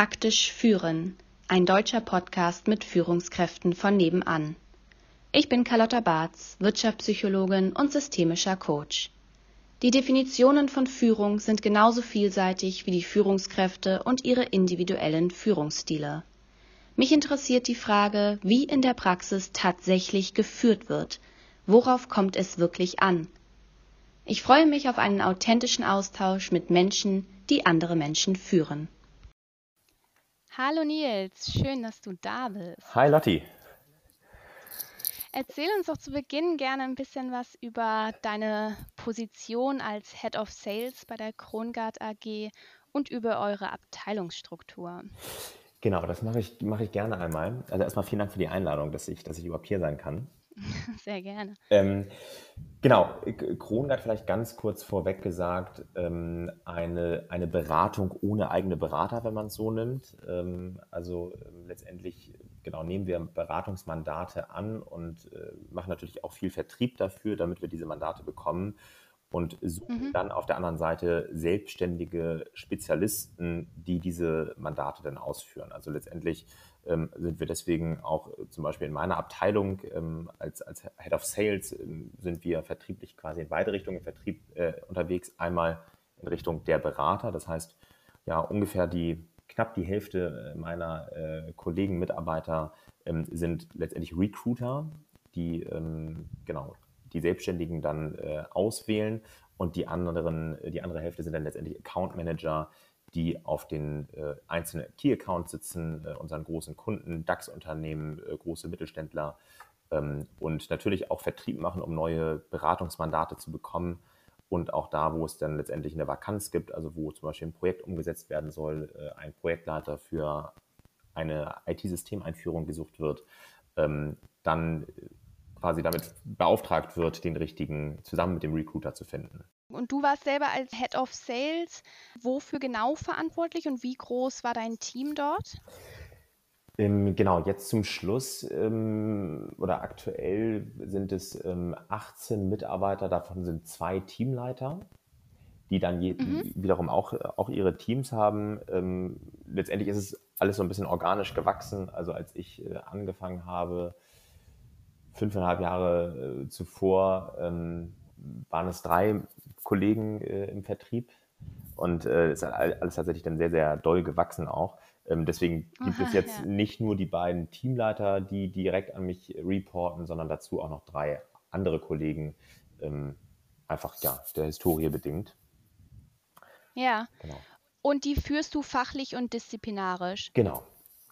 Praktisch führen. Ein deutscher Podcast mit Führungskräften von nebenan. Ich bin Carlotta Barth, Wirtschaftspsychologin und systemischer Coach. Die Definitionen von Führung sind genauso vielseitig wie die Führungskräfte und ihre individuellen Führungsstile. Mich interessiert die Frage, wie in der Praxis tatsächlich geführt wird. Worauf kommt es wirklich an? Ich freue mich auf einen authentischen Austausch mit Menschen, die andere Menschen führen. Hallo Nils, schön, dass du da bist. Hi Lotti. Erzähl uns doch zu Beginn gerne ein bisschen was über deine Position als Head of Sales bei der Krongard AG und über eure Abteilungsstruktur. Genau, das mache ich, mache ich gerne einmal. Also erstmal vielen Dank für die Einladung, dass ich, dass ich überhaupt hier sein kann. Sehr gerne. Ähm, genau, Krongard vielleicht ganz kurz vorweg gesagt, ähm, eine, eine Beratung ohne eigene Berater, wenn man es so nimmt. Ähm, also ähm, letztendlich genau nehmen wir Beratungsmandate an und äh, machen natürlich auch viel Vertrieb dafür, damit wir diese Mandate bekommen und suchen mhm. dann auf der anderen Seite selbstständige Spezialisten, die diese Mandate dann ausführen. Also letztendlich ähm, sind wir deswegen auch äh, zum Beispiel in meiner Abteilung ähm, als, als Head of Sales ähm, sind wir vertrieblich quasi in beide Richtungen Vertrieb äh, unterwegs. Einmal in Richtung der Berater, das heißt ja ungefähr die knapp die Hälfte äh, meiner äh, Kollegen, Mitarbeiter ähm, sind letztendlich Recruiter, die ähm, genau die Selbstständigen dann äh, auswählen und die anderen, die andere Hälfte sind dann letztendlich Account Manager, die auf den äh, einzelnen Key Accounts sitzen, äh, unseren großen Kunden, DAX-Unternehmen, äh, große Mittelständler ähm, und natürlich auch Vertrieb machen, um neue Beratungsmandate zu bekommen. Und auch da, wo es dann letztendlich eine Vakanz gibt, also wo zum Beispiel ein Projekt umgesetzt werden soll, äh, ein Projektleiter für eine IT-Systemeinführung gesucht wird, ähm, dann quasi damit beauftragt wird, den richtigen zusammen mit dem Recruiter zu finden. Und du warst selber als Head of Sales wofür genau verantwortlich und wie groß war dein Team dort? Ähm, genau, jetzt zum Schluss ähm, oder aktuell sind es ähm, 18 Mitarbeiter, davon sind zwei Teamleiter, die dann je, mhm. wiederum auch, auch ihre Teams haben. Ähm, letztendlich ist es alles so ein bisschen organisch gewachsen. Also als ich äh, angefangen habe, fünfeinhalb Jahre äh, zuvor, ähm, waren es drei Kollegen äh, im Vertrieb. Und äh, ist alles tatsächlich dann sehr, sehr doll gewachsen auch. Ähm, deswegen gibt Aha, es jetzt ja. nicht nur die beiden Teamleiter, die direkt an mich reporten, sondern dazu auch noch drei andere Kollegen, ähm, einfach ja, der Historie bedingt. Ja. Genau. Und die führst du fachlich und disziplinarisch. Genau,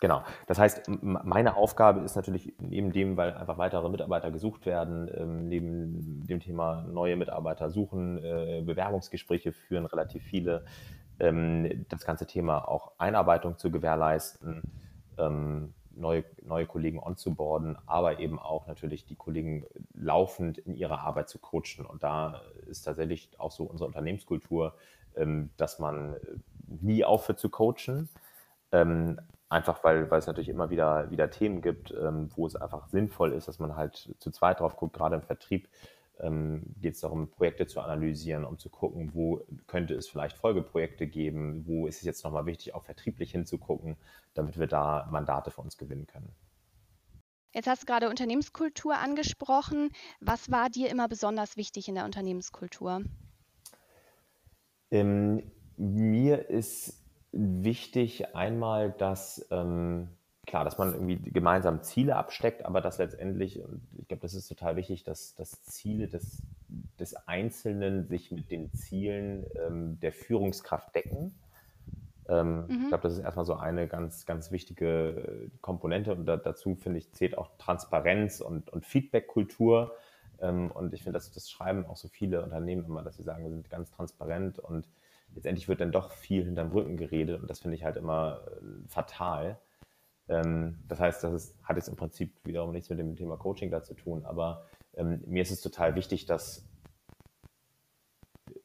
Genau. Das heißt, meine Aufgabe ist natürlich neben dem, weil einfach weitere Mitarbeiter gesucht werden, ähm, neben dem Thema neue Mitarbeiter suchen, äh, Bewerbungsgespräche führen relativ viele, ähm, das ganze Thema auch Einarbeitung zu gewährleisten, ähm, neue, neue Kollegen onzuboarden, aber eben auch natürlich die Kollegen laufend in ihrer Arbeit zu coachen. Und da ist tatsächlich auch so unsere Unternehmenskultur, dass man nie aufhört zu coachen. Einfach weil, weil es natürlich immer wieder, wieder Themen gibt, ähm, wo es einfach sinnvoll ist, dass man halt zu zweit drauf guckt, gerade im Vertrieb ähm, geht es darum, Projekte zu analysieren, um zu gucken, wo könnte es vielleicht Folgeprojekte geben, wo ist es jetzt nochmal wichtig, auch vertrieblich hinzugucken, damit wir da Mandate für uns gewinnen können. Jetzt hast du gerade Unternehmenskultur angesprochen. Was war dir immer besonders wichtig in der Unternehmenskultur? Ähm, mir ist wichtig einmal, dass ähm, klar, dass man irgendwie gemeinsam Ziele absteckt, aber dass letztendlich, und ich glaube, das ist total wichtig, dass, dass Ziele des, des Einzelnen sich mit den Zielen ähm, der Führungskraft decken. Ähm, mhm. Ich glaube, das ist erstmal so eine ganz, ganz wichtige Komponente und da, dazu, finde ich, zählt auch Transparenz und, und Feedback-Kultur. Ähm, und ich finde, das, das schreiben auch so viele Unternehmen immer, dass sie sagen, wir sind ganz transparent und letztendlich wird dann doch viel hinterm Rücken geredet und das finde ich halt immer äh, fatal. Ähm, das heißt, das ist, hat jetzt im Prinzip wiederum nichts mit dem Thema Coaching da zu tun, aber ähm, mir ist es total wichtig, dass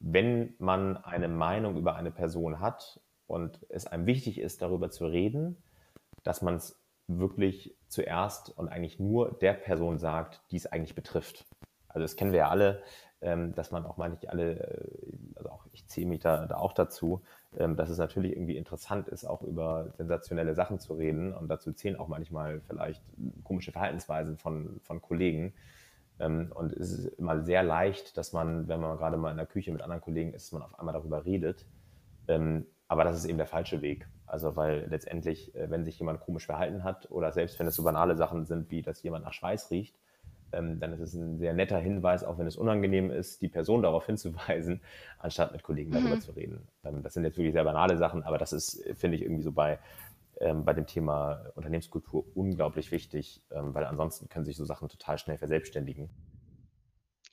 wenn man eine Meinung über eine Person hat und es einem wichtig ist, darüber zu reden, dass man es wirklich zuerst und eigentlich nur der Person sagt, die es eigentlich betrifft. Also das kennen wir ja alle, dass man auch mal nicht alle, äh, also auch ich ziehe mich da, da auch dazu, ähm, dass es natürlich irgendwie interessant ist, auch über sensationelle Sachen zu reden. Und dazu zählen auch manchmal vielleicht komische Verhaltensweisen von, von Kollegen. Ähm, und es ist immer sehr leicht, dass man, wenn man gerade mal in der Küche mit anderen Kollegen ist, man auf einmal darüber redet. Ähm, aber das ist eben der falsche Weg. Also weil letztendlich, äh, wenn sich jemand komisch verhalten hat oder selbst wenn es so banale Sachen sind, wie dass jemand nach Schweiß riecht, ähm, dann ist es ein sehr netter Hinweis, auch wenn es unangenehm ist, die Person darauf hinzuweisen, anstatt mit Kollegen darüber mhm. zu reden. Ähm, das sind jetzt wirklich sehr banale Sachen, aber das ist, finde ich, irgendwie so bei, ähm, bei dem Thema Unternehmenskultur unglaublich wichtig, ähm, weil ansonsten können sich so Sachen total schnell verselbstständigen.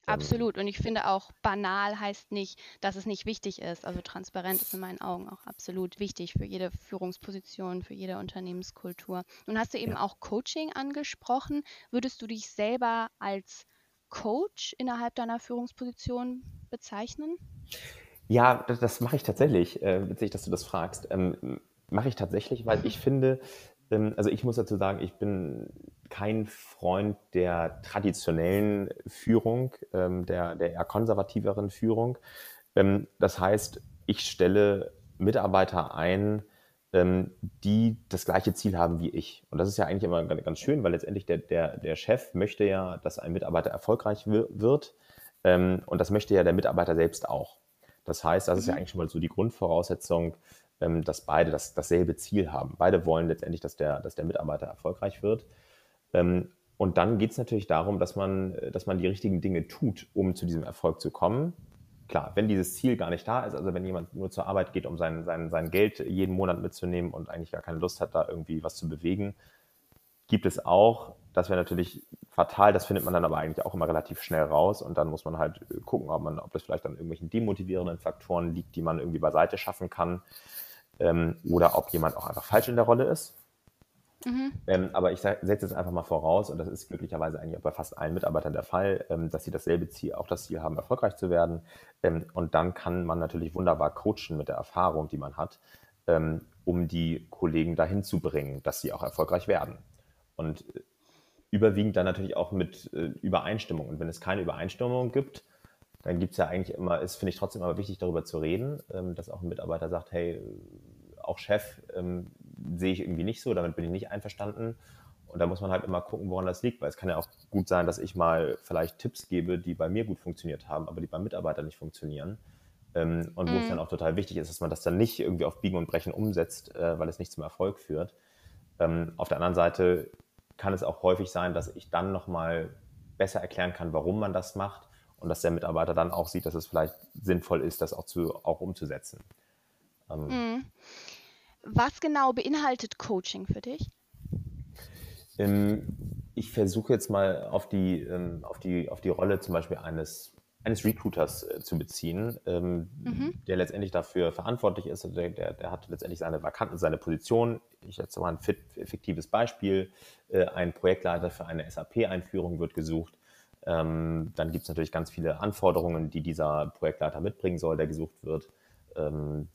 Absolut. Und ich finde auch, banal heißt nicht, dass es nicht wichtig ist. Also transparent ist in meinen Augen auch absolut wichtig für jede Führungsposition, für jede Unternehmenskultur. Nun hast du eben ja. auch Coaching angesprochen. Würdest du dich selber als Coach innerhalb deiner Führungsposition bezeichnen? Ja, das, das mache ich tatsächlich. Äh, witzig, dass du das fragst. Ähm, mache ich tatsächlich, weil ich finde, ähm, also ich muss dazu sagen, ich bin kein Freund der traditionellen Führung, ähm, der, der eher konservativeren Führung. Ähm, das heißt, ich stelle Mitarbeiter ein, die das gleiche Ziel haben wie ich. Und das ist ja eigentlich immer ganz schön, weil letztendlich der, der, der Chef möchte ja, dass ein Mitarbeiter erfolgreich wird. und das möchte ja der Mitarbeiter selbst auch. Das heißt, das ist ja mhm. eigentlich schon mal so die Grundvoraussetzung, ähm, dass beide das, dasselbe Ziel haben. Beide wollen letztendlich, dass der, dass der Mitarbeiter erfolgreich wird. Ähm, und dann geht es natürlich darum, dass man, dass man die richtigen Dinge tut, um zu diesem Erfolg zu kommen. Klar, wenn dieses Ziel gar nicht da ist, also wenn jemand nur zur Arbeit geht, um sein, sein, sein Geld jeden Monat mitzunehmen und eigentlich gar keine Lust hat, da irgendwie was zu bewegen, gibt es auch. Das wäre natürlich fatal, das findet man dann aber eigentlich auch immer relativ schnell raus und dann muss man halt gucken, ob, man, ob das vielleicht an irgendwelchen demotivierenden Faktoren liegt, die man irgendwie beiseite schaffen kann ähm, oder ob jemand auch einfach falsch in der Rolle ist. Mhm. Ähm, aber ich setze es einfach mal voraus, und das ist glücklicherweise eigentlich auch bei fast allen Mitarbeitern der Fall, ähm, dass sie dasselbe Ziel, auch das Ziel haben, erfolgreich zu werden. Ähm, und dann kann man natürlich wunderbar coachen mit der Erfahrung, die man hat, ähm, um die Kollegen dahin zu bringen, dass sie auch erfolgreich werden. Und äh, überwiegend dann natürlich auch mit äh, Übereinstimmung. Und wenn es keine Übereinstimmung gibt, dann gibt es ja eigentlich immer, ist, finde ich trotzdem aber wichtig, darüber zu reden, ähm, dass auch ein Mitarbeiter sagt, hey, auch Chef ähm, sehe ich irgendwie nicht so, damit bin ich nicht einverstanden. Und da muss man halt immer gucken, woran das liegt, weil es kann ja auch gut sein, dass ich mal vielleicht Tipps gebe, die bei mir gut funktioniert haben, aber die beim Mitarbeiter nicht funktionieren. Ähm, und wo es mhm. dann auch total wichtig ist, dass man das dann nicht irgendwie auf Biegen und Brechen umsetzt, äh, weil es nicht zum Erfolg führt. Ähm, auf der anderen Seite kann es auch häufig sein, dass ich dann nochmal besser erklären kann, warum man das macht und dass der Mitarbeiter dann auch sieht, dass es vielleicht sinnvoll ist, das auch, zu, auch umzusetzen. Ähm, mhm. Was genau beinhaltet Coaching für dich? Ähm, ich versuche jetzt mal auf die, ähm, auf, die, auf die Rolle zum Beispiel eines, eines Recruiters äh, zu beziehen, ähm, mhm. der letztendlich dafür verantwortlich ist. Also der, der, der, hat letztendlich seine Vakanten, seine Position. Ich setze mal ein fit, effektives Beispiel. Äh, ein Projektleiter für eine SAP-Einführung wird gesucht. Dann gibt es natürlich ganz viele Anforderungen, die dieser Projektleiter mitbringen soll, der gesucht wird. Ähm,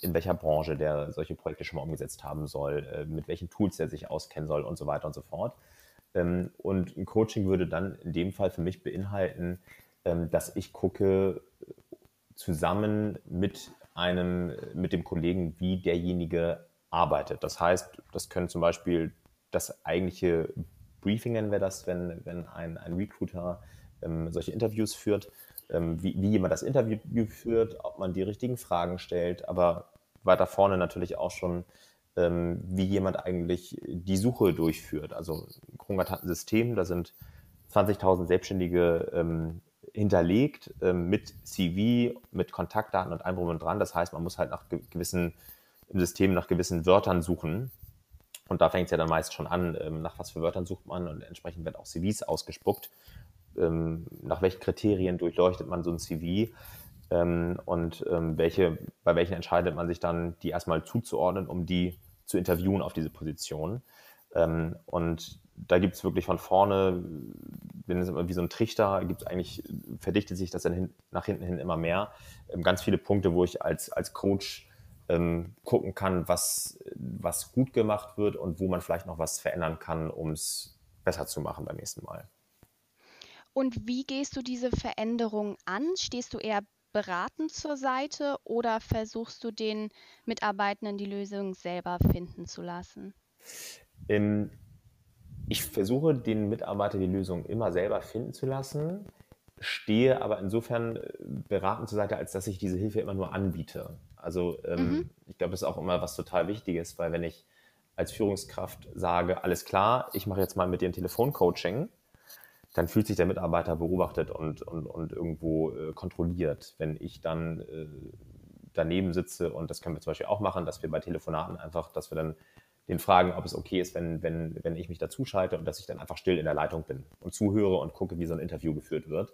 in welcher Branche der solche Projekte schon mal umgesetzt haben soll, äh, mit welchen Tools der sich auskennen soll und so weiter und so fort. Ähm, und ein Coaching würde dann in dem Fall für mich beinhalten, ähm, dass ich gucke zusammen mit einem, mit dem Kollegen, wie derjenige arbeitet. Das heißt, das können zum Beispiel das eigentliche Briefing nennen wir das, wenn, wenn ein, ein Recruiter solche Interviews führt, wie, wie jemand das Interview führt, ob man die richtigen Fragen stellt, aber weiter vorne natürlich auch schon, ähm, wie jemand eigentlich die Suche durchführt. Also Krungert hat ein System, da sind 20.000 Selbstständige ähm, hinterlegt ähm, mit CV, mit Kontaktdaten und allem und dran. Das heißt, man muss halt nach gewissen im System nach gewissen Wörtern suchen, und da fängt es ja dann meist schon an, ähm, nach was für Wörtern sucht man und entsprechend werden auch CVs ausgespuckt. Ähm, nach welchen Kriterien durchleuchtet man so ein CV ähm, und welche, bei welchen entscheidet man sich dann, die erstmal zuzuordnen, um die zu interviewen auf diese Position. und da gibt es wirklich von vorne, wenn es immer wie so ein Trichter, gibt es eigentlich, verdichtet sich das dann hin, nach hinten hin immer mehr. ganz viele Punkte, wo ich als, als Coach ähm, gucken kann, was, was gut gemacht wird und wo man vielleicht noch was verändern kann, um es besser zu machen beim nächsten Mal. Und wie gehst du diese Veränderung an? Stehst du eher beratend zur Seite oder versuchst du den Mitarbeitenden die Lösung selber finden zu lassen? Ähm, ich versuche den Mitarbeiter die Lösung immer selber finden zu lassen, stehe aber insofern äh, beratend zur Seite, als dass ich diese Hilfe immer nur anbiete. Also ähm, mhm. ich glaube, das ist auch immer was total Wichtiges, weil wenn ich als Führungskraft sage, alles klar, ich mache jetzt mal mit dir ein Telefoncoaching, dann fühlt sich der Mitarbeiter beobachtet und, und, und irgendwo äh, kontrolliert. Wenn ich dann äh, daneben sitze, und das können wir zum Beispiel auch machen, dass wir bei Telefonaten einfach, dass wir dann den fragen, ob es okay ist, wenn, wenn, wenn ich mich dazuschalte und dass ich dann einfach still in der Leitung bin und zuhöre und gucke, wie so ein Interview geführt wird.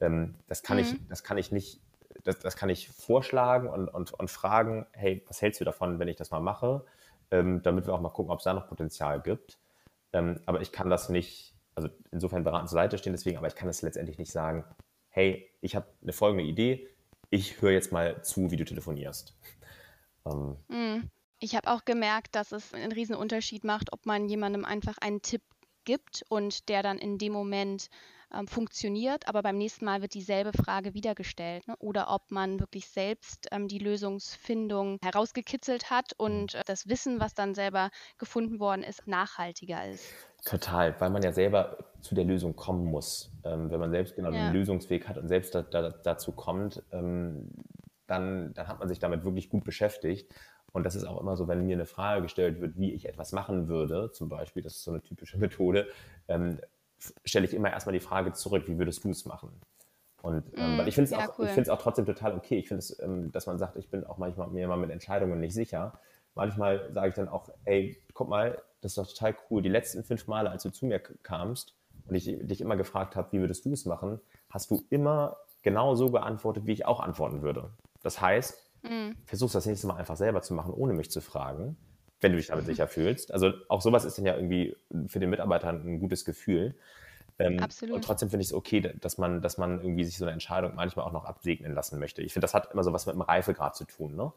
Ähm, das, kann mhm. ich, das kann ich nicht, das, das kann ich vorschlagen und, und, und fragen, hey, was hältst du davon, wenn ich das mal mache? Ähm, damit wir auch mal gucken, ob es da noch Potenzial gibt. Ähm, aber ich kann das nicht, also insofern beratend zur Seite stehen deswegen, aber ich kann es letztendlich nicht sagen, hey, ich habe eine folgende Idee, ich höre jetzt mal zu, wie du telefonierst. Ähm, mm. Ich habe auch gemerkt, dass es einen riesen Unterschied macht, ob man jemandem einfach einen Tipp gibt und der dann in dem Moment ähm, funktioniert, aber beim nächsten Mal wird dieselbe Frage wieder gestellt. Ne? Oder ob man wirklich selbst ähm, die Lösungsfindung herausgekitzelt hat und äh, das Wissen, was dann selber gefunden worden ist, nachhaltiger ist. Total, weil man ja selber zu der Lösung kommen muss. Ähm, wenn man selbst genau ja. den Lösungsweg hat und selbst da, da, dazu kommt, ähm, dann, dann hat man sich damit wirklich gut beschäftigt. Und das ist auch immer so, wenn mir eine Frage gestellt wird, wie ich etwas machen würde, zum Beispiel, das ist so eine typische Methode, ähm, stelle ich immer erstmal die Frage zurück, wie würdest du es machen? Und ähm, mm, weil ich finde es ja, auch, cool. auch trotzdem total okay. Ich finde es, ähm, dass man sagt, ich bin auch manchmal mir mal mit Entscheidungen nicht sicher. Manchmal sage ich dann auch, ey, guck mal, das ist doch total cool. Die letzten fünf Male, als du zu mir kamst und ich dich immer gefragt habe, wie würdest du es machen, hast du immer genau so geantwortet, wie ich auch antworten würde. Das heißt, mm. versuchst das nächste Mal einfach selber zu machen, ohne mich zu fragen wenn du dich damit sicher fühlst. Also auch sowas ist dann ja irgendwie für den Mitarbeiter ein gutes Gefühl. Ähm, Absolut. Und trotzdem finde ich es okay, dass man, dass man irgendwie sich so eine Entscheidung manchmal auch noch absegnen lassen möchte. Ich finde, das hat immer so was mit dem Reifegrad zu tun. Ne?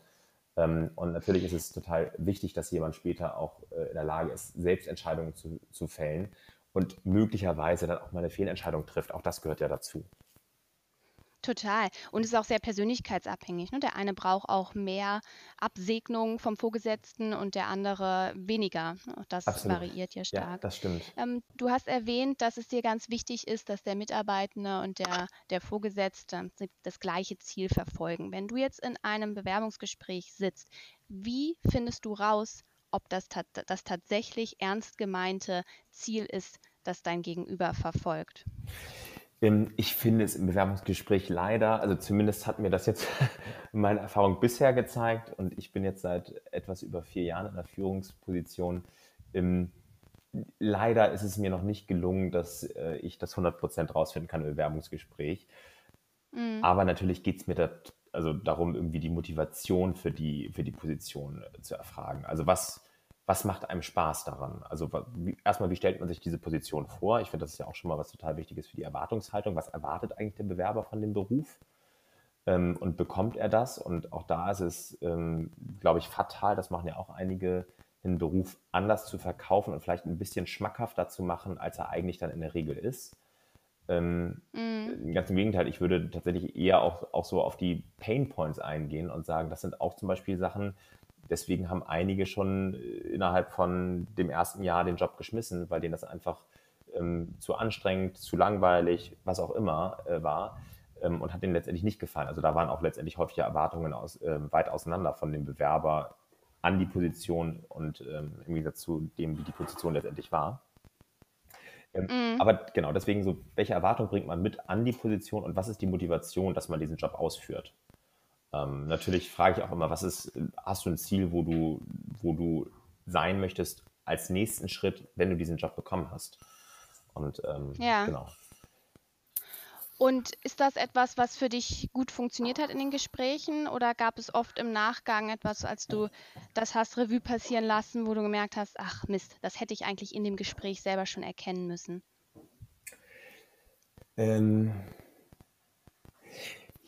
Ähm, und natürlich ist es total wichtig, dass jemand später auch äh, in der Lage ist, selbst Entscheidungen zu, zu fällen und möglicherweise dann auch mal eine Fehlentscheidung trifft. Auch das gehört ja dazu. Total. Und es ist auch sehr persönlichkeitsabhängig. Ne? Der eine braucht auch mehr Absegnung vom Vorgesetzten und der andere weniger. Auch das Absolut. variiert ja stark. Ja, das stimmt. Ähm, du hast erwähnt, dass es dir ganz wichtig ist, dass der Mitarbeitende und der, der Vorgesetzte das gleiche Ziel verfolgen. Wenn du jetzt in einem Bewerbungsgespräch sitzt, wie findest du raus, ob das, das tatsächlich ernst gemeinte Ziel ist, das dein Gegenüber verfolgt? Ähm, ich finde es im Bewerbungsgespräch leider, also zumindest hat mir das jetzt meine Erfahrung bisher gezeigt und ich bin jetzt seit etwas über vier Jahren in der Führungsposition. Ähm, leider ist es mir noch nicht gelungen, dass äh, ich das 100% rausfinden kann im Bewerbungsgespräch. Mhm. Aber natürlich geht es mir da, also darum, irgendwie die Motivation für die, für die Position zu erfragen. Also was, was macht einem Spaß daran? Also wie, erstmal, wie stellt man sich diese Position vor? Ich finde, das ist ja auch schon mal was total Wichtiges für die Erwartungshaltung. Was erwartet eigentlich der Bewerber von dem Beruf? Ähm, und bekommt er das? Und auch da ist es, ähm, glaube ich, fatal, das machen ja auch einige, den Beruf anders zu verkaufen und vielleicht ein bisschen schmackhafter zu machen, als er eigentlich dann in der Regel ist. Ähm, mm. Ganz im Gegenteil, ich würde tatsächlich eher auch, auch so auf die Pain Points eingehen und sagen, das sind auch zum Beispiel Sachen, deswegen haben einige schon äh, innerhalb von dem ersten Jahr den Job geschmissen, weil denen das einfach ähm, zu anstrengend, zu langweilig, was auch immer äh, war ähm, und hat denen letztendlich nicht gefallen. Also da waren auch letztendlich häufige Erwartungen aus, äh, weit auseinander von dem Bewerber an die Position und ähm, im Gegensatz zu dem, wie die Position letztendlich war. Ähm, mm. Aber genau, deswegen so, welche Erwartung bringt man mit an die Position und was ist die Motivation, dass man diesen Job ausführt? Ähm, natürlich frage ich auch immer, was ist, hast du ein Ziel, wo du, wo du sein möchtest als nächsten Schritt, wenn du diesen Job bekommen hast? Und ähm, ja. genau. Und ist das etwas, was für dich gut funktioniert hat in den Gesprächen oder gab es oft im Nachgang etwas, als du das hast Revue passieren lassen, wo du gemerkt hast, ach Mist, das hätte ich eigentlich in dem Gespräch selber schon erkennen müssen? Ähm,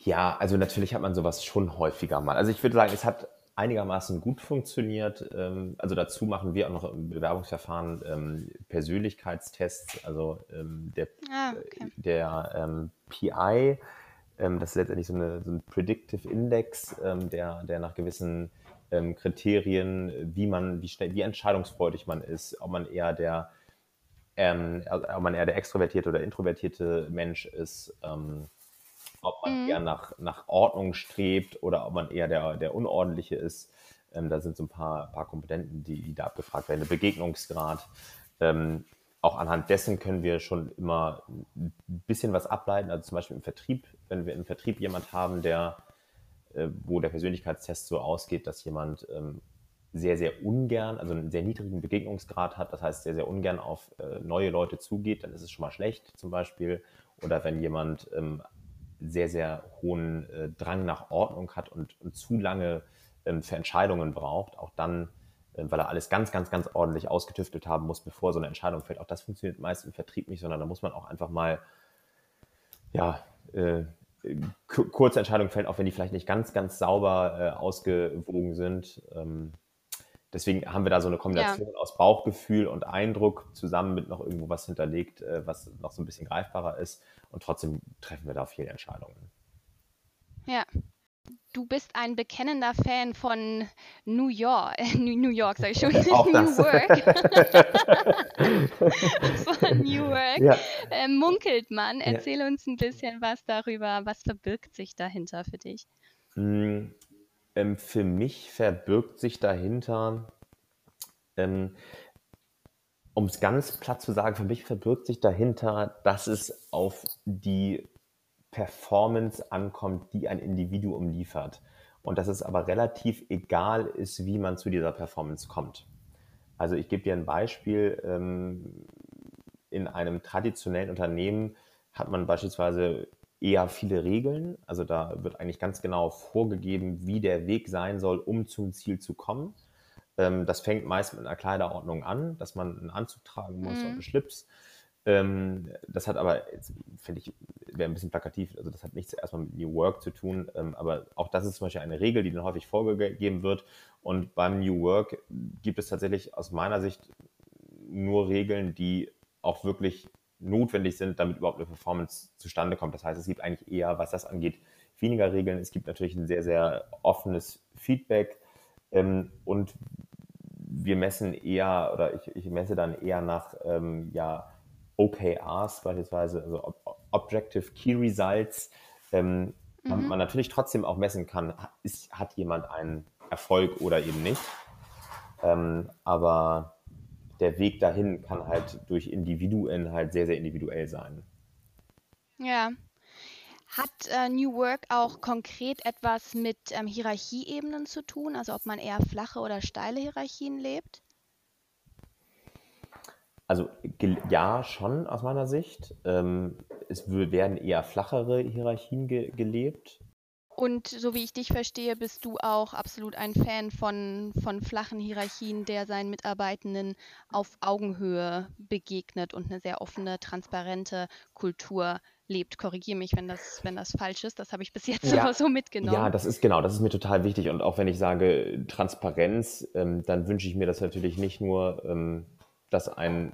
ja, also natürlich hat man sowas schon häufiger mal. Also ich würde sagen, es hat einigermaßen gut funktioniert. Ähm, also dazu machen wir auch noch im Bewerbungsverfahren ähm, Persönlichkeitstests. Also ähm, der, ah, okay. der ähm, PI, ähm, das ist letztendlich so, eine, so ein Predictive Index, ähm, der, der nach gewissen Kriterien, wie man, wie schnell, wie entscheidungsfreudig man ist, ob man eher der ob man eher der extrovertierte oder introvertierte Mensch ist, ob man mhm. eher nach, nach Ordnung strebt oder ob man eher der, der Unordentliche ist. Ähm, da sind so ein paar, paar Komponenten, die, die da abgefragt werden. Der Begegnungsgrad. Ähm, auch anhand dessen können wir schon immer ein bisschen was ableiten. Also zum Beispiel im Vertrieb, wenn wir im Vertrieb jemand haben, der, äh, wo der Persönlichkeitstest so ausgeht, dass jemand ähm, sehr, sehr ungern, also einen sehr niedrigen Begegnungsgrad hat, das heißt sehr, sehr ungern auf äh, neue Leute zugeht, dann ist es schon mal schlecht zum Beispiel. Oder wenn jemand ähm, sehr, sehr hohen äh, Drang nach Ordnung hat und, und zu lange ähm, für Entscheidungen braucht, auch dann, äh, weil er alles ganz, ganz, ganz ordentlich ausgetüftelt haben muss, bevor so eine Entscheidung fällt. Auch das funktioniert meist im Vertrieb nicht, sondern da muss man auch einfach mal, ja, äh, kurze Entscheidungen fällen, auch wenn die vielleicht nicht ganz, ganz sauber äh, ausgewogen sind. Ähm, deswegen haben wir da so eine Kombination ja. aus Bauchgefühl und Eindruck zusammen mit noch irgendwo was hinterlegt, äh, was noch so ein bisschen greifbarer ist. Und trotzdem treffen wir da viele Entscheidungen. Ja. Du bist ein bekennender Fan von New York, New York, sag ich schon, Auch New Work. von New Work ja. äh, munkelt man. Erzähl ja. uns ein bisschen was darüber. Was verbirgt sich dahinter für dich? Mm, ähm, für mich verbirgt sich dahinter, ähm, um es ganz platt zu sagen, für mich verbirgt sich dahinter, dass es auf die Performance ankommt, die ein Individuum liefert. Und dass es aber relativ egal ist, wie man zu dieser Performance kommt. Also ich gebe dir ein Beispiel. Ähm, in einem traditionellen Unternehmen hat man beispielsweise eher viele Regeln. Also da wird eigentlich ganz genau vorgegeben, wie der Weg sein soll, um zum Ziel zu kommen. Ähm, das fängt meist mit einer Kleiderordnung an, dass man einen Anzug tragen muss mhm. und einen Schlips. Ähm, das hat aber, finde ich, wäre ein bisschen plakativ, also das hat nichts erstmal mit New Work zu tun, ähm, aber auch das ist zum Beispiel eine Regel, die dann häufig vorgegeben wird. Und beim New Work gibt es tatsächlich aus meiner Sicht nur Regeln, die auch wirklich notwendig sind, damit überhaupt eine Performance zustande kommt. Das heißt, es gibt eigentlich eher, was das angeht, weniger Regeln. Es gibt natürlich ein sehr, sehr offenes Feedback ähm, und wir messen eher, oder ich, ich messe dann eher nach ähm, ja, OKRs beispielsweise, also Objective Key Results, ähm, mhm. man natürlich trotzdem auch messen kann, ist, hat jemand einen Erfolg oder eben nicht. Ähm, aber der Weg dahin kann halt durch Individuen halt sehr, sehr individuell sein. Ja. Hat äh, New Work auch konkret etwas mit ähm, Hierarchieebenen zu tun? Also ob man eher flache oder steile Hierarchien lebt? Also ja, schon aus meiner Sicht. Ähm, es werden eher flachere Hierarchien ge gelebt. Und so wie ich dich verstehe, bist du auch absolut ein Fan von, von flachen Hierarchien, der seinen Mitarbeitenden auf Augenhöhe begegnet und eine sehr offene, transparente Kultur lebt. Korrigiere mich, wenn das, wenn das falsch ist. Das habe ich bis jetzt ja. so mitgenommen. Ja, das ist genau, das ist mir total wichtig. Und auch wenn ich sage Transparenz, ähm, dann wünsche ich mir das natürlich nicht nur, ähm, dass ein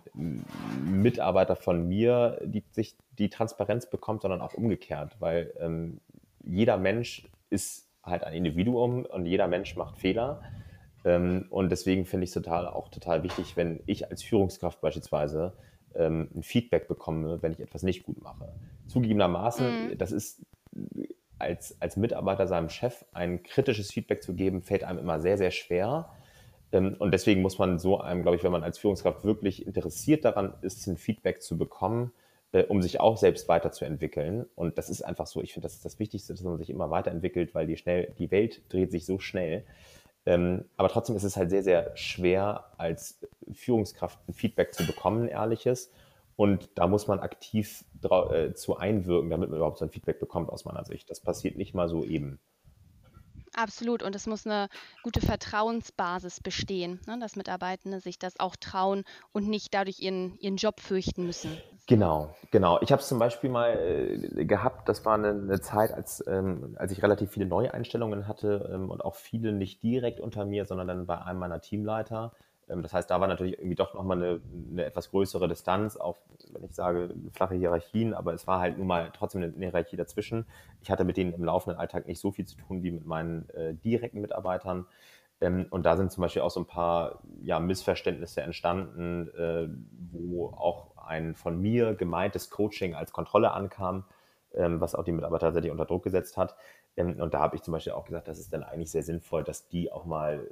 Mitarbeiter von mir die, sich die Transparenz bekommt, sondern auch umgekehrt, weil ähm, jeder Mensch ist halt ein Individuum und jeder Mensch macht Fehler. Ähm, und deswegen finde ich es total, auch total wichtig, wenn ich als Führungskraft beispielsweise ähm, ein Feedback bekomme, wenn ich etwas nicht gut mache. Zugegebenermaßen, mhm. das ist als, als Mitarbeiter seinem Chef ein kritisches Feedback zu geben, fällt einem immer sehr, sehr schwer. Ähm, und deswegen muss man so einem, glaube ich, wenn man als Führungskraft wirklich interessiert daran ist, ein Feedback zu bekommen, äh, um sich auch selbst weiterzuentwickeln. Und das ist einfach so, ich finde, das ist das Wichtigste, dass man sich immer weiterentwickelt, weil die, schnell, die Welt dreht sich so schnell. Ähm, aber trotzdem ist es halt sehr, sehr schwer, als Führungskraft ein Feedback zu bekommen, ehrliches. Und da muss man aktiv äh, zu einwirken, damit man überhaupt so ein Feedback bekommt, aus meiner Sicht. Das passiert nicht mal so eben. Absolut. Und es muss eine gute Vertrauensbasis bestehen, ne, dass Mitarbeitende sich das auch trauen und nicht dadurch ihren, ihren Job fürchten müssen. Genau, genau. Ich habe es zum Beispiel mal äh, gehabt, das war eine, eine Zeit, als, ähm, als ich relativ viele Neueinstellungen hatte ähm, und auch viele nicht direkt unter mir, sondern dann bei einem meiner Teamleiter. Ähm, das heißt, da war natürlich irgendwie doch nochmal eine, eine etwas größere Distanz, auch wenn ich sage, flache Hierarchien, aber es war halt nun mal trotzdem eine Hierarchie dazwischen. Ich hatte mit denen im laufenden Alltag nicht so viel zu tun wie mit meinen äh, direkten Mitarbeitern. Ähm, und da sind zum Beispiel auch so ein paar ja, Missverständnisse entstanden, äh, wo auch ein von mir gemeintes Coaching als Kontrolle ankam, ähm, was auch die Mitarbeiter tatsächlich unter Druck gesetzt hat. Ähm, und da habe ich zum Beispiel auch gesagt, das ist dann eigentlich sehr sinnvoll, dass die auch mal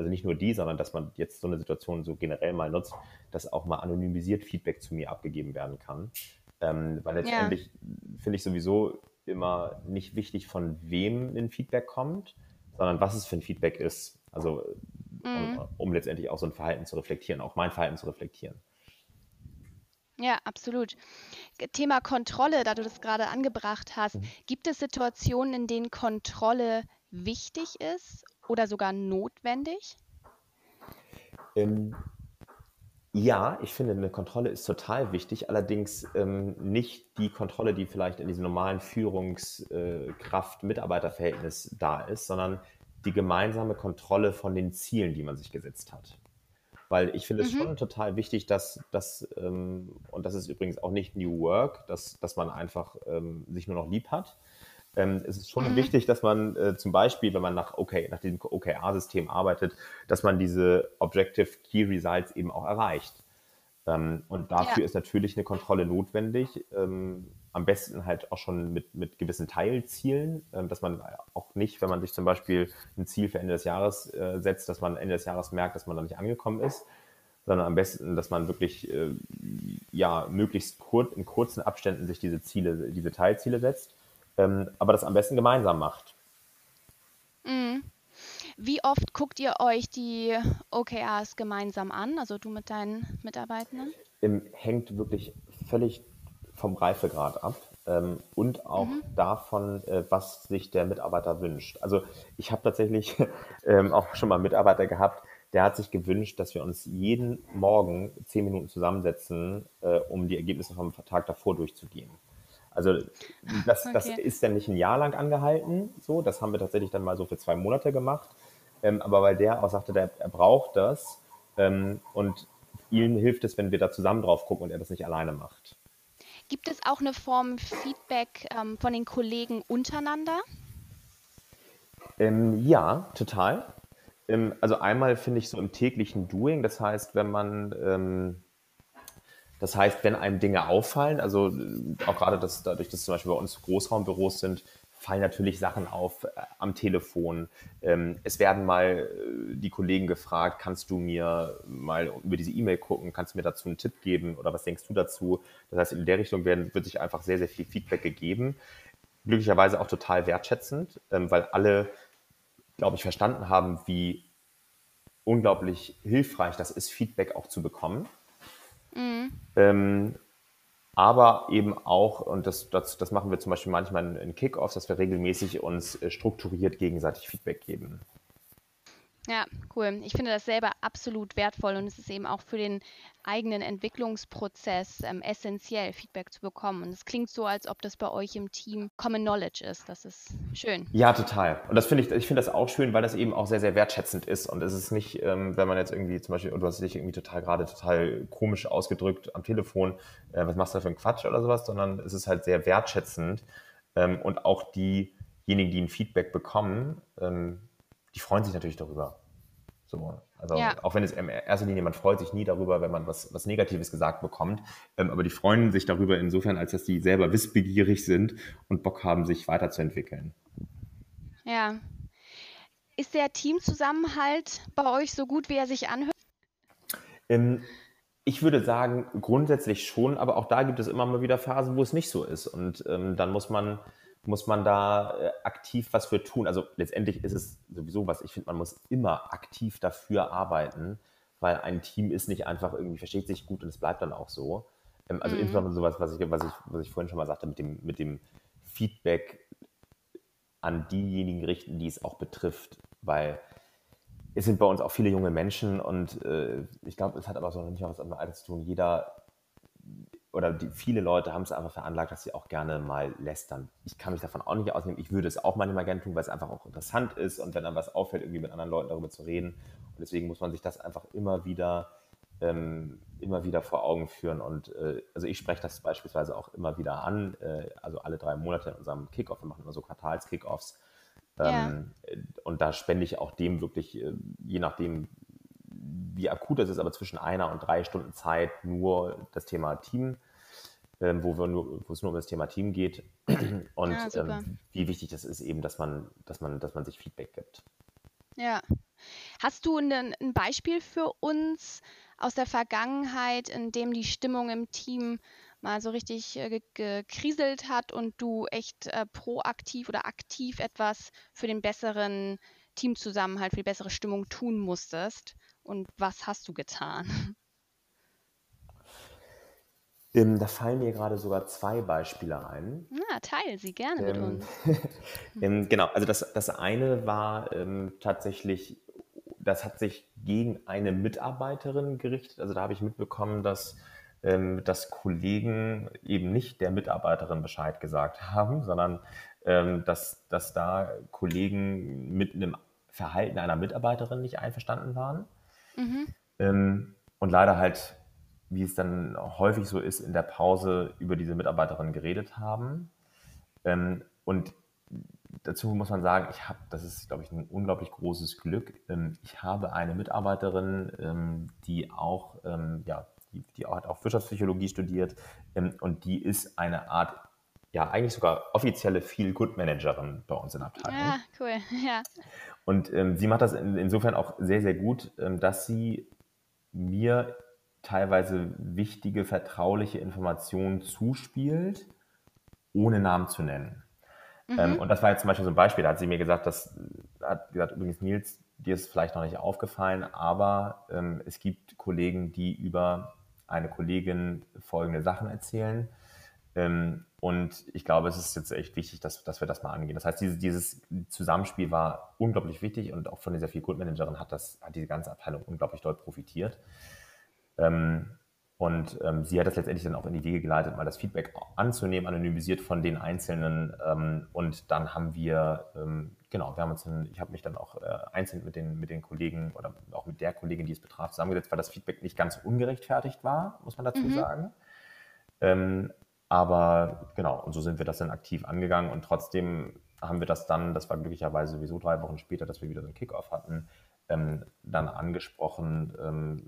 also nicht nur die, sondern dass man jetzt so eine Situation so generell mal nutzt, dass auch mal anonymisiert Feedback zu mir abgegeben werden kann. Ähm, weil letztendlich ja. finde ich sowieso immer nicht wichtig, von wem ein Feedback kommt, sondern was es für ein Feedback ist. Also mhm. um, um, letztendlich auch so ein Verhalten zu reflektieren, auch mein Verhalten zu reflektieren. Ja, absolut. Thema Kontrolle, da du das gerade angebracht hast, mhm. gibt es Situationen, in denen Kontrolle wichtig ist oder sogar notwendig? Ähm, ja, ich finde, eine Kontrolle ist total wichtig, allerdings ähm, nicht die Kontrolle, die vielleicht in diesem normalen Führungskraft-Mitarbeiter-Verhältnis da ist, sondern die gemeinsame Kontrolle von den Zielen, die man sich gesetzt hat. Weil ich finde mhm. es schon total wichtig, dass, dass ähm, und das ist übrigens auch nicht New Work, dass, dass man einfach ähm, sich nur noch lieb hat, ähm, es ist schon mhm. wichtig, dass man äh, zum Beispiel, wenn man nach, okay, nach diesem OKR-System arbeitet, dass man diese Objective Key Results eben auch erreicht. Ähm, und dafür ja. ist natürlich eine Kontrolle notwendig. Ähm, am besten halt auch schon mit, mit gewissen Teilzielen, ähm, dass man auch nicht, wenn man sich zum Beispiel ein Ziel für Ende des Jahres äh, setzt, dass man Ende des Jahres merkt, dass man da nicht angekommen ist, sondern am besten, dass man wirklich äh, ja möglichst kurz, in kurzen Abständen sich diese Ziele, diese Teilziele setzt ähm, aber das am besten gemeinsam macht. Mhm. Wie oft guckt ihr euch die OKRs gemeinsam an, also du mit deinen Mitarbeitenden? Hängt wirklich völlig vom Reifegrad ab ähm, und auch mhm. davon, äh, was sich der Mitarbeiter wünscht. Also ich habe tatsächlich ähm, auch schon mal einen Mitarbeiter gehabt, der hat sich gewünscht, dass wir uns jeden Morgen zehn Minuten zusammensetzen, äh, um die Ergebnisse vom Tag davor durchzugehen. Also das, okay. das ist dann nicht ein Jahr lang angehalten, so, das haben wir tatsächlich dann mal so für zwei Monate gemacht. Ähm, aber weil der auch sagte, der, er braucht das ähm, und ihm hilft es, wenn wir da zusammen drauf gucken und er das nicht alleine macht. Gibt es auch eine Form Feedback ähm, von den Kollegen untereinander? Ähm, ja, total. Ähm, also einmal finde ich so im täglichen Doing, das heißt, wenn man ähm, das heißt, wenn einem Dinge auffallen, also äh, auch gerade das, dadurch, dass zum Beispiel bei uns Großraumbüros sind, fallen natürlich Sachen auf äh, am Telefon. Ähm, es werden mal äh, die Kollegen gefragt, kannst du mir mal über diese E-Mail gucken, kannst du mir dazu einen Tipp geben oder was denkst du dazu? Das heißt, in der Richtung werden, wird sich einfach sehr, sehr viel Feedback gegeben. Glücklicherweise auch total wertschätzend, ähm, weil alle, glaube ich, verstanden haben, wie unglaublich hilfreich das ist, Feedback auch zu bekommen. Mhm. Ähm, aber eben auch, und das, das, das machen wir zum Beispiel manchmal in Kickoffs, dass wir regelmäßig uns äh, strukturiert gegenseitig Feedback geben. Ja, cool. Ich finde das selber absolut wertvoll und es ist eben auch für den eigenen Entwicklungsprozess ähm, essentiell, Feedback zu bekommen. Und es klingt so, als ob das bei euch im Team Common Knowledge ist. Das ist schön. Ja, total. Und das finde ich, ich finde das auch schön, weil das eben auch sehr, sehr wertschätzend ist. Und es ist nicht, ähm, wenn man jetzt irgendwie zum Beispiel, du hast dich irgendwie total gerade total komisch ausgedrückt am Telefon, äh, was machst du da für einen Quatsch oder sowas, sondern es ist halt sehr wertschätzend. Ähm, und auch diejenigen, die ein Feedback bekommen, ähm, die freuen sich natürlich darüber. So, also ja. auch wenn es in erster Linie, man freut sich nie darüber, wenn man was, was Negatives gesagt bekommt, ähm, aber die freuen sich darüber insofern, als dass die selber wissbegierig sind und Bock haben, sich weiterzuentwickeln. Ja. Ist der Teamzusammenhalt bei euch so gut, wie er sich anhört? Ähm, ich würde sagen, grundsätzlich schon, aber auch da gibt es immer mal wieder Phasen, wo es nicht so ist. Und ähm, dann muss man muss man da äh, aktiv was für tun? Also letztendlich ist es sowieso was, ich finde, man muss immer aktiv dafür arbeiten, weil ein Team ist nicht einfach irgendwie, versteht sich gut und es bleibt dann auch so. Ähm, also mhm. insbesondere sowas, was ich, was, ich, was ich vorhin schon mal sagte, mit dem, mit dem Feedback an diejenigen richten, die es auch betrifft, weil es sind bei uns auch viele junge Menschen und äh, ich glaube, es hat aber so nicht mal was mit Alter zu tun. Jeder oder die, viele Leute haben es einfach veranlagt, dass sie auch gerne mal lästern. Ich kann mich davon auch nicht ausnehmen. Ich würde es auch manchmal gerne tun, weil es einfach auch interessant ist und wenn dann was auffällt, irgendwie mit anderen Leuten darüber zu reden. Und deswegen muss man sich das einfach immer wieder, ähm, immer wieder vor Augen führen. Und äh, also ich spreche das beispielsweise auch immer wieder an, äh, also alle drei Monate in unserem Kickoff. Wir machen immer so Quartals-Kickoffs. Ähm, ja. Und da spende ich auch dem wirklich, äh, je nachdem, wie akut das ist, aber zwischen einer und drei Stunden Zeit nur das Thema Team, ähm, wo, wir nur, wo es nur um das Thema Team geht und ja, ähm, wie wichtig das ist eben, dass man, dass man, dass man sich Feedback gibt. Ja. Hast du ein, ein Beispiel für uns aus der Vergangenheit, in dem die Stimmung im Team mal so richtig äh, gekriselt hat und du echt äh, proaktiv oder aktiv etwas für den besseren Teamzusammenhalt, für die bessere Stimmung tun musstest? Und was hast du getan? Ähm, da fallen mir gerade sogar zwei Beispiele ein. Na, teile sie gerne mit ähm, uns. ähm, genau, also das, das eine war ähm, tatsächlich, das hat sich gegen eine Mitarbeiterin gerichtet. Also da habe ich mitbekommen, dass, ähm, dass Kollegen eben nicht der Mitarbeiterin Bescheid gesagt haben, sondern ähm, dass, dass da Kollegen mit einem Verhalten einer Mitarbeiterin nicht einverstanden waren. Mhm. Ähm, und leider halt, wie es dann häufig so ist, in der Pause über diese Mitarbeiterin geredet haben. Ähm, und dazu muss man sagen, ich habe, das ist, glaube ich, ein unglaublich großes Glück. Ähm, ich habe eine Mitarbeiterin, ähm, die auch, ähm, ja, die, die hat auch Wirtschaftspsychologie studiert und die ist eine Art ja, eigentlich sogar offizielle Feel-Good-Managerin bei uns in der Abteilung. Ja, cool, ja. Und ähm, sie macht das in, insofern auch sehr, sehr gut, ähm, dass sie mir teilweise wichtige, vertrauliche Informationen zuspielt, ohne Namen zu nennen. Mhm. Ähm, und das war jetzt zum Beispiel so ein Beispiel, da hat sie mir gesagt, das hat gesagt, übrigens Nils, dir ist vielleicht noch nicht aufgefallen, aber ähm, es gibt Kollegen, die über eine Kollegin folgende Sachen erzählen. Ähm, und ich glaube, es ist jetzt echt wichtig, dass, dass wir das mal angehen. Das heißt, dieses, dieses Zusammenspiel war unglaublich wichtig und auch von dieser Feel Good Managerin hat das, hat diese ganze Abteilung unglaublich doll profitiert. Ähm, und ähm, sie hat das letztendlich dann auch in die Wege geleitet, mal das Feedback anzunehmen, anonymisiert von den Einzelnen. Und dann haben wir, genau, wir haben uns, ich habe mich dann auch äh, einzeln mit den, mit den Kollegen oder auch mit der Kollegin, die es betraf, zusammengesetzt, weil das Feedback nicht ganz ungerechtfertigt war, muss man dazu mhm. sagen. Ähm, aber genau, und so sind wir das dann aktiv angegangen und trotzdem haben wir das dann, das war glücklicherweise sowieso drei Wochen später, dass wir wieder so einen Kickoff hatten, ähm, dann angesprochen, ähm,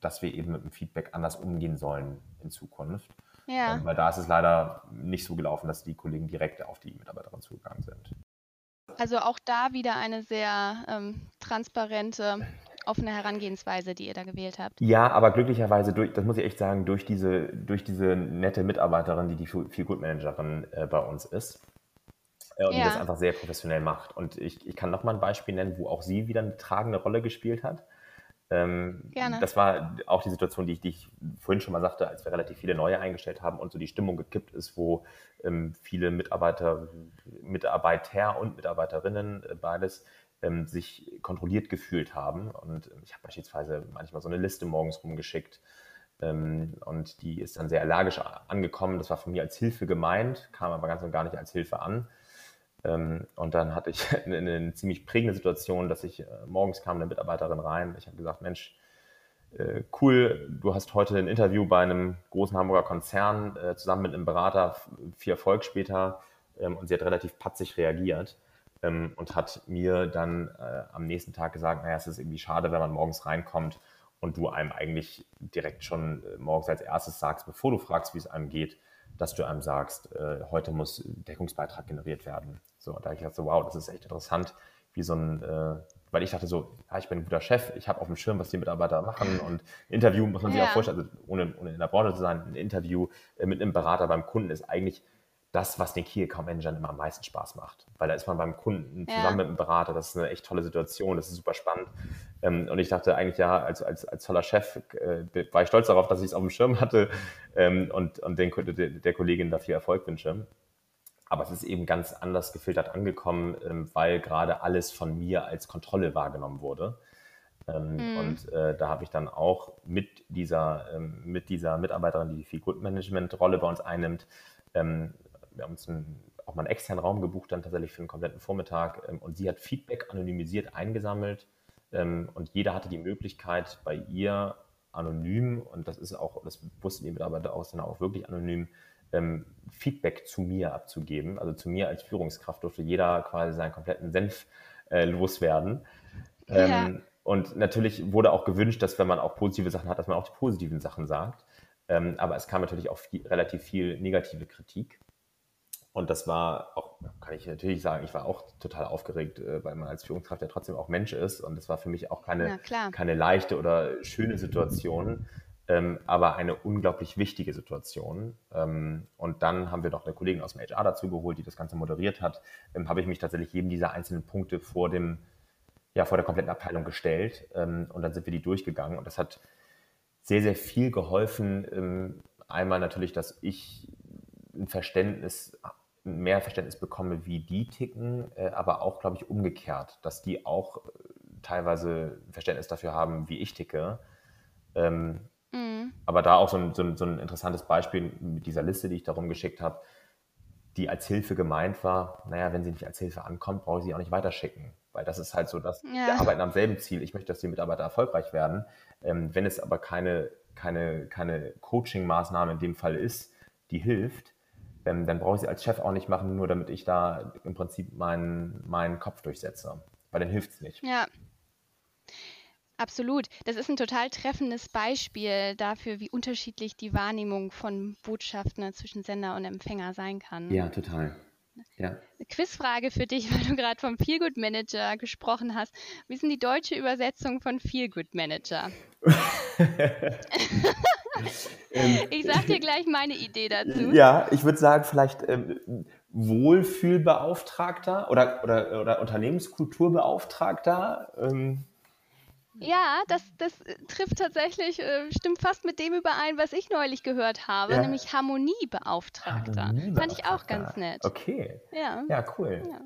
dass wir eben mit dem Feedback anders umgehen sollen in Zukunft. Ja. Ähm, weil da ist es leider nicht so gelaufen, dass die Kollegen direkt auf die Mitarbeiterin zugegangen sind. Also auch da wieder eine sehr ähm, transparente offene Herangehensweise, die ihr da gewählt habt. Ja, aber glücklicherweise, durch, das muss ich echt sagen, durch diese, durch diese nette Mitarbeiterin, die die Feel Good Managerin äh, bei uns ist. Äh, und ja. die das einfach sehr professionell macht. Und ich, ich kann noch mal ein Beispiel nennen, wo auch sie wieder eine tragende Rolle gespielt hat. Ähm, Gerne. Das war auch die Situation, die ich, die ich, vorhin schon mal sagte, als wir relativ viele neue eingestellt haben und so die Stimmung gekippt ist, wo ähm, viele Mitarbeiter, Mitarbeiter und Mitarbeiterinnen äh, beides ähm, sich kontrolliert gefühlt haben. Und ähm, ich habe beispielsweise manchmal so eine Liste morgens rumgeschickt ähm, und die ist dann sehr allergisch angekommen. Das war von mir als Hilfe gemeint, kam aber ganz und gar nicht als Hilfe an. Ähm, und dann hatte ich eine, eine, ziemlich prägende Situation, dass ich äh, morgens kam eine Mitarbeiterin rein. Ich habe gesagt, Mensch, äh, cool, du hast heute ein Interview bei einem großen Hamburger Konzern äh, zusammen mit einem Berater, viel Erfolg später. Ähm, und sie hat relativ patzig reagiert ähm, und hat mir dann äh, am nächsten Tag gesagt, naja, es ist irgendwie schade, wenn man morgens reinkommt und du einem eigentlich direkt schon äh, morgens als erstes sagst, bevor du fragst, wie es einem geht, dass du einem sagst, äh, heute muss Deckungsbeitrag generiert werden. So, da habe ich gedacht, so, wow, das ist echt interessant, wie so ein, äh, weil ich dachte so, ja, ich bin ein guter Chef, ich habe auf dem Schirm, was die Mitarbeiter machen und Interview muss man sich ja. auch vorstellen, also ohne, ohne in der Branche zu sein, ein Interview äh, mit einem Berater beim Kunden ist eigentlich das, was den Key Account Managern immer am meisten Spaß macht. Weil da ist man beim Kunden zusammen ja. mit dem Berater, das ist eine echt tolle Situation, das ist super spannend. Ähm, und ich dachte eigentlich, ja, als, als, als toller Chef äh, war ich stolz darauf, dass ich es auf dem Schirm hatte ähm, und, und den, der, der Kollegin da viel Erfolg wünsche. aber es ist eben ganz anders gefiltert angekommen, ähm, weil gerade alles von mir als Kontrolle wahrgenommen wurde. Ähm, mhm. Und äh, da habe ich dann auch mit dieser, ähm, mit dieser Mitarbeiterin, die Feel Good Management Rolle bei uns einnimmt, ähm, wir haben uns einen, auch mal einen externen Raum gebucht, dann tatsächlich für einen kompletten Vormittag. Ähm, und sie hat Feedback anonymisiert eingesammelt. Ähm, und jeder hatte die Möglichkeit, bei ihr anonym, und das ist auch, das wussten die Mitarbeiter auch, dann auch wirklich anonym, ähm, Feedback zu mir abzugeben. Also zu mir als Führungskraft durfte jeder quasi seinen kompletten Senf äh, loswerden. Ja. Ähm, und natürlich wurde auch gewünscht, dass wenn man auch positive Sachen hat, dass man auch die positiven Sachen sagt. Ähm, aber es kam natürlich auch viel, relativ viel negative Kritik. Und das war auch, kann ich natürlich sagen, ich war auch total aufgeregt, äh, weil man als Führungskraft ja trotzdem auch Mensch ist. Und das war für mich auch keine, keine leichte oder schöne Situation, ähm, aber eine unglaublich wichtige Situation. Ähm, und dann haben wir noch eine Kollegin aus dem HR dazu geholt, die das Ganze moderiert hat. Ähm, habe ich mich tatsächlich jedem dieser einzelnen Punkte vor dem ja, vor der kompletten Abteilung gestellt ähm, und dann sind wir die durchgegangen und das hat sehr, sehr viel geholfen. Ähm, einmal natürlich, dass ich ein Verständnis, mehr Verständnis bekomme, wie die ticken, äh, aber auch, glaube ich, umgekehrt, dass die auch äh, teilweise Verständnis dafür haben, wie ich ticke. Ähm, mhm. Aber da auch so ein, so, ein, so ein interessantes Beispiel mit dieser Liste, die ich darum geschickt habe, die als Hilfe gemeint war, naja, wenn sie nicht als Hilfe ankommt, brauche ich sie auch nicht weiterschicken. Weil das ist halt so, dass ja. wir arbeiten am selben Ziel. Ich möchte, dass die Mitarbeiter erfolgreich werden. Ähm, wenn es aber keine, keine, keine Coaching-Maßnahme in dem Fall ist, die hilft, ähm, dann brauche ich sie als Chef auch nicht machen, nur damit ich da im Prinzip meinen, meinen Kopf durchsetze. Weil dann hilft es nicht. Ja. Absolut. Das ist ein total treffendes Beispiel dafür, wie unterschiedlich die Wahrnehmung von Botschaften zwischen Sender und Empfänger sein kann. Ja, total. Ja. Eine Quizfrage für dich, weil du gerade vom Feelgood Manager gesprochen hast. Wie ist denn die deutsche Übersetzung von Feelgood Manager? Ähm, ich sag dir gleich meine Idee dazu. Ja, ich würde sagen, vielleicht ähm, Wohlfühlbeauftragter oder, oder, oder Unternehmenskulturbeauftragter. Ähm, ja, das, das äh, trifft tatsächlich, äh, stimmt fast mit dem überein, was ich neulich gehört habe, ja. nämlich Harmoniebeauftragter. Harmoniebeauftragter. Fand ich auch ganz nett. Okay. Ja, ja cool. Ja.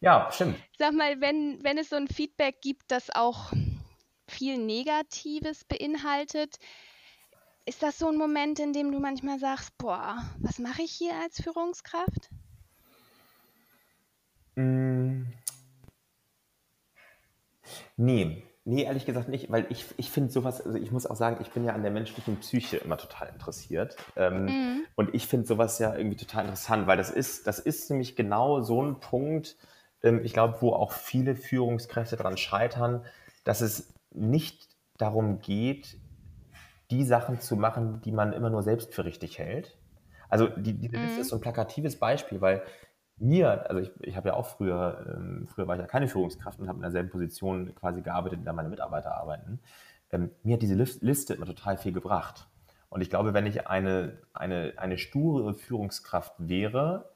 ja, stimmt. Sag mal, wenn, wenn es so ein Feedback gibt, das auch viel Negatives beinhaltet, ist das so ein Moment, in dem du manchmal sagst, boah, was mache ich hier als Führungskraft? Mm. Nee, Nee, ehrlich gesagt nicht, weil ich, ich finde sowas, also ich muss auch sagen, ich bin ja an der menschlichen Psyche immer total interessiert. Ähm, mhm. Und ich finde sowas ja irgendwie total interessant, weil das ist, das ist nämlich genau so ein Punkt, ähm, ich glaube, wo auch viele Führungskräfte daran scheitern, dass es nicht darum geht, die Sachen zu machen, die man immer nur selbst für richtig hält. Also die, diese mhm. Liste ist so ein plakatives Beispiel, weil mir, also ich, ich habe ja auch früher, ähm, früher war ich ja keine Führungskraft und habe in derselben Position quasi gearbeitet, in der meine Mitarbeiter arbeiten. Ähm, mir hat diese Liste immer total viel gebracht. Und ich glaube, wenn ich eine, eine, eine sture Führungskraft wäre,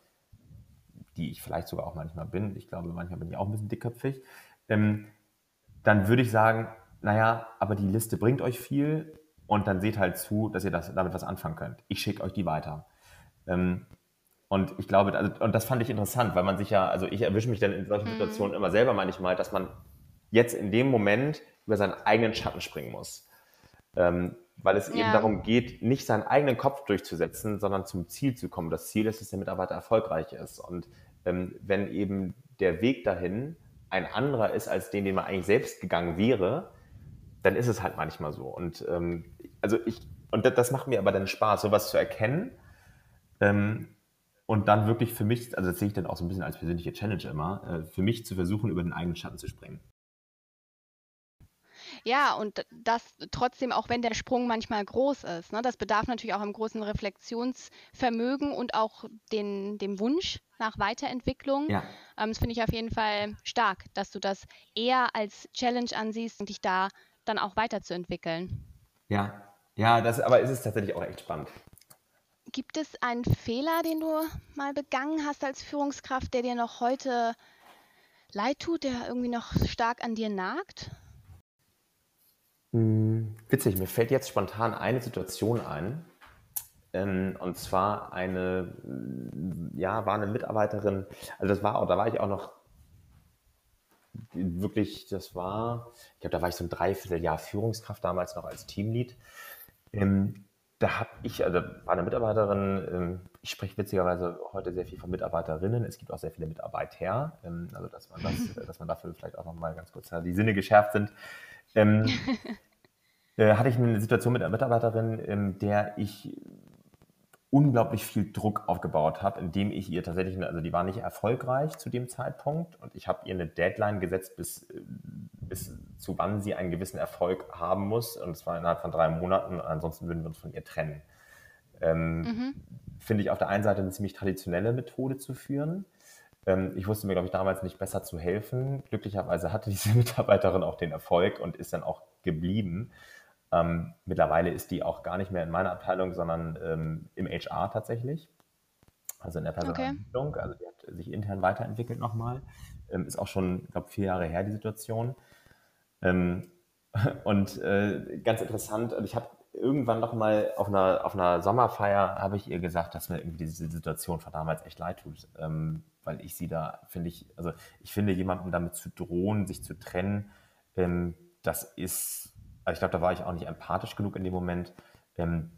die ich vielleicht sogar auch manchmal bin, ich glaube, manchmal bin ich auch ein bisschen dickköpfig, ähm, dann würde ich sagen, naja, aber die Liste bringt euch viel und dann seht halt zu, dass ihr das, damit was anfangen könnt. Ich schicke euch die weiter. Ähm, und ich glaube, also, und das fand ich interessant, weil man sich ja, also ich erwische mich dann in solchen mhm. Situationen immer selber manchmal, dass man jetzt in dem Moment über seinen eigenen Schatten springen muss. Ähm, weil es ja. eben darum geht, nicht seinen eigenen Kopf durchzusetzen, sondern zum Ziel zu kommen. Das Ziel ist, dass der Mitarbeiter erfolgreich ist. Und ähm, wenn eben der Weg dahin ein anderer ist als den, den man eigentlich selbst gegangen wäre, dann ist es halt manchmal so. Und ähm, also ich, und das, das macht mir aber dann Spaß, sowas zu erkennen. Ähm, und dann wirklich für mich, also das sehe ich dann auch so ein bisschen als persönliche Challenge immer, äh, für mich zu versuchen, über den eigenen Schatten zu springen. Ja, und das trotzdem, auch wenn der Sprung manchmal groß ist. Ne? Das bedarf natürlich auch einem großen Reflexionsvermögen und auch den, dem Wunsch nach Weiterentwicklung. Ja. Ähm, das finde ich auf jeden Fall stark, dass du das eher als Challenge ansiehst und dich da dann auch weiterzuentwickeln. Ja, ja, das, aber ist es tatsächlich auch echt spannend. Gibt es einen Fehler, den du mal begangen hast als Führungskraft, der dir noch heute leid tut, der irgendwie noch stark an dir nagt? Hm, witzig, mir fällt jetzt spontan eine Situation ein. Ähm, und zwar eine, ja, war eine Mitarbeiterin, also das war auch, da war ich auch noch wirklich, das war, ich glaube, da war ich so ein Dreivierteljahr Führungskraft damals noch als Teamlead. Ähm, da habe ich, also war eine Mitarbeiterin, ähm, ich spreche witzigerweise heute sehr viel von Mitarbeiterinnen, es gibt auch sehr viele Mitarbeiter, ähm, also dass man, das, dass man dafür vielleicht auch nochmal ganz kurz die Sinne geschärft sind. Ähm, äh, hatte ich eine Situation mit einer Mitarbeiterin, ähm, der ich unglaublich viel Druck aufgebaut habe, indem ich ihr tatsächlich, also die war nicht erfolgreich zu dem Zeitpunkt und ich habe ihr eine Deadline gesetzt, bis, bis zu wann sie einen gewissen Erfolg haben muss und es war innerhalb von drei Monaten, ansonsten würden wir uns von ihr trennen. Ähm, mhm. Finde ich auf der einen Seite eine ziemlich traditionelle Methode zu führen. Ähm, ich wusste mir, glaube ich, damals nicht besser zu helfen. Glücklicherweise hatte diese Mitarbeiterin auch den Erfolg und ist dann auch geblieben. Ähm, mittlerweile ist die auch gar nicht mehr in meiner Abteilung, sondern ähm, im HR tatsächlich. Also in der Personalentwicklung. Okay. Also die hat sich intern weiterentwickelt nochmal. Ähm, ist auch schon, ich glaube, vier Jahre her, die Situation. Ähm, und äh, ganz interessant, und ich habe irgendwann noch mal auf einer, auf einer Sommerfeier habe ich ihr gesagt, dass mir irgendwie diese Situation von damals echt leid tut. Ähm, weil ich sie da, finde ich, also ich finde, jemandem damit zu drohen, sich zu trennen, ähm, das ist ich glaube, da war ich auch nicht empathisch genug in dem Moment. Ähm,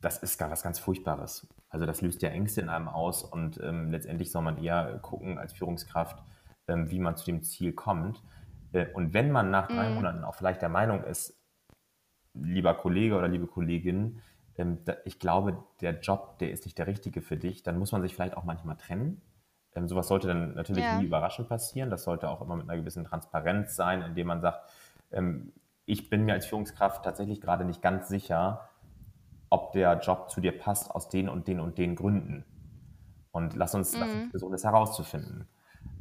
das ist gar was ganz Furchtbares. Also das löst ja Ängste in einem aus und ähm, letztendlich soll man eher gucken als Führungskraft, ähm, wie man zu dem Ziel kommt. Äh, und wenn man nach drei mhm. Monaten auch vielleicht der Meinung ist, lieber Kollege oder liebe Kollegin, ähm, da, ich glaube, der Job, der ist nicht der richtige für dich, dann muss man sich vielleicht auch manchmal trennen. Ähm, sowas sollte dann natürlich ja. nie überraschend passieren. Das sollte auch immer mit einer gewissen Transparenz sein, indem man sagt, ähm, ich bin mir als Führungskraft tatsächlich gerade nicht ganz sicher, ob der Job zu dir passt aus den und den und den Gründen. Und lass uns, mhm. lass uns versuchen, das herauszufinden.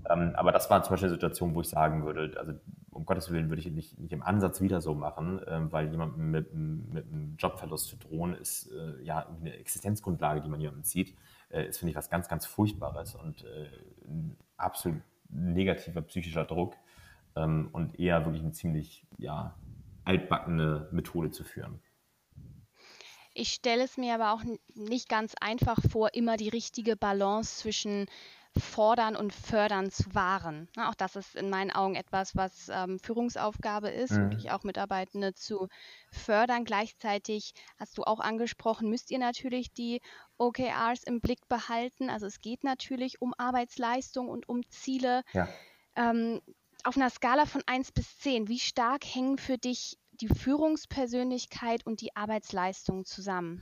Ähm, aber das war zum Beispiel eine Situation, wo ich sagen würde, also um Gottes Willen würde ich nicht, nicht im Ansatz wieder so machen, ähm, weil jemandem mit, mit einem Jobverlust zu drohen, ist äh, ja eine Existenzgrundlage, die man jemandem zieht, äh, ist, finde ich, was ganz, ganz Furchtbares und äh, ein absolut negativer psychischer Druck ähm, und eher wirklich ein ziemlich, ja, altbackene Methode zu führen. Ich stelle es mir aber auch nicht ganz einfach vor, immer die richtige Balance zwischen fordern und fördern zu wahren. Auch das ist in meinen Augen etwas, was ähm, Führungsaufgabe ist, mhm. wirklich auch Mitarbeitende zu fördern. Gleichzeitig hast du auch angesprochen, müsst ihr natürlich die OKRs im Blick behalten. Also es geht natürlich um Arbeitsleistung und um Ziele. Ja. Ähm, auf einer Skala von 1 bis 10, wie stark hängen für dich die Führungspersönlichkeit und die Arbeitsleistung zusammen?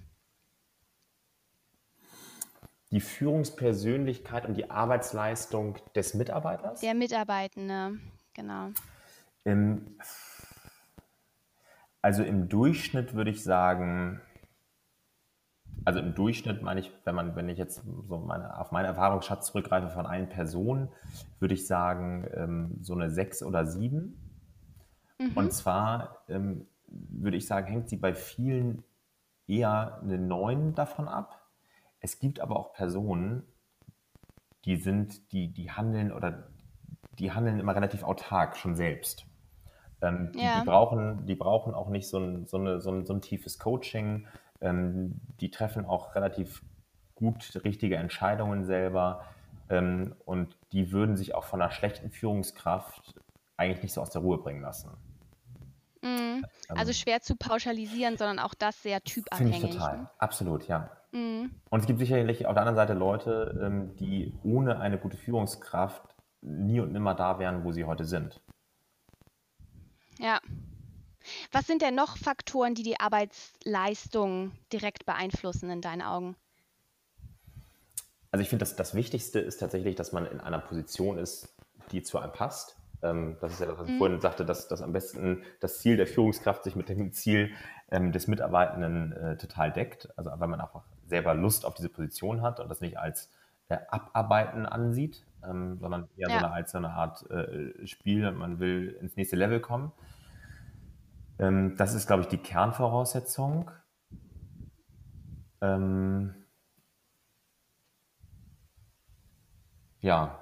Die Führungspersönlichkeit und die Arbeitsleistung des Mitarbeiters? Der Mitarbeitende, genau. Im, also im Durchschnitt würde ich sagen, also im Durchschnitt meine ich, wenn man, wenn ich jetzt so meine, auf meinen Erfahrungsschatz zurückgreife von einer Person, würde ich sagen, ähm, so eine sechs oder sieben. Mhm. Und zwar ähm, würde ich sagen, hängt sie bei vielen eher eine neun davon ab. Es gibt aber auch Personen, die sind, die, die handeln oder die handeln immer relativ autark schon selbst. Ähm, ja. die, die, brauchen, die brauchen auch nicht so ein, so eine, so ein, so ein tiefes Coaching ähm, die treffen auch relativ gut richtige Entscheidungen selber ähm, und die würden sich auch von einer schlechten Führungskraft eigentlich nicht so aus der Ruhe bringen lassen. Mhm. Also ähm, schwer zu pauschalisieren, sondern auch das sehr typabhängig. Finde ich total, ne? absolut, ja. Mhm. Und es gibt sicherlich auf der anderen Seite Leute, ähm, die ohne eine gute Führungskraft nie und nimmer da wären, wo sie heute sind. Ja, was sind denn noch Faktoren, die die Arbeitsleistung direkt beeinflussen in deinen Augen? Also ich finde, das, das Wichtigste ist tatsächlich, dass man in einer Position ist, die zu einem passt. Ähm, das ist ja das, was ich mhm. vorhin sagte, dass, dass am besten das Ziel der Führungskraft sich mit dem Ziel ähm, des Mitarbeitenden äh, total deckt. Also weil man einfach selber Lust auf diese Position hat und das nicht als äh, Abarbeiten ansieht, ähm, sondern eher ja. so eine, als so eine Art äh, Spiel, man will ins nächste Level kommen. Ähm, das ist, glaube ich, die Kernvoraussetzung. Ähm, ja,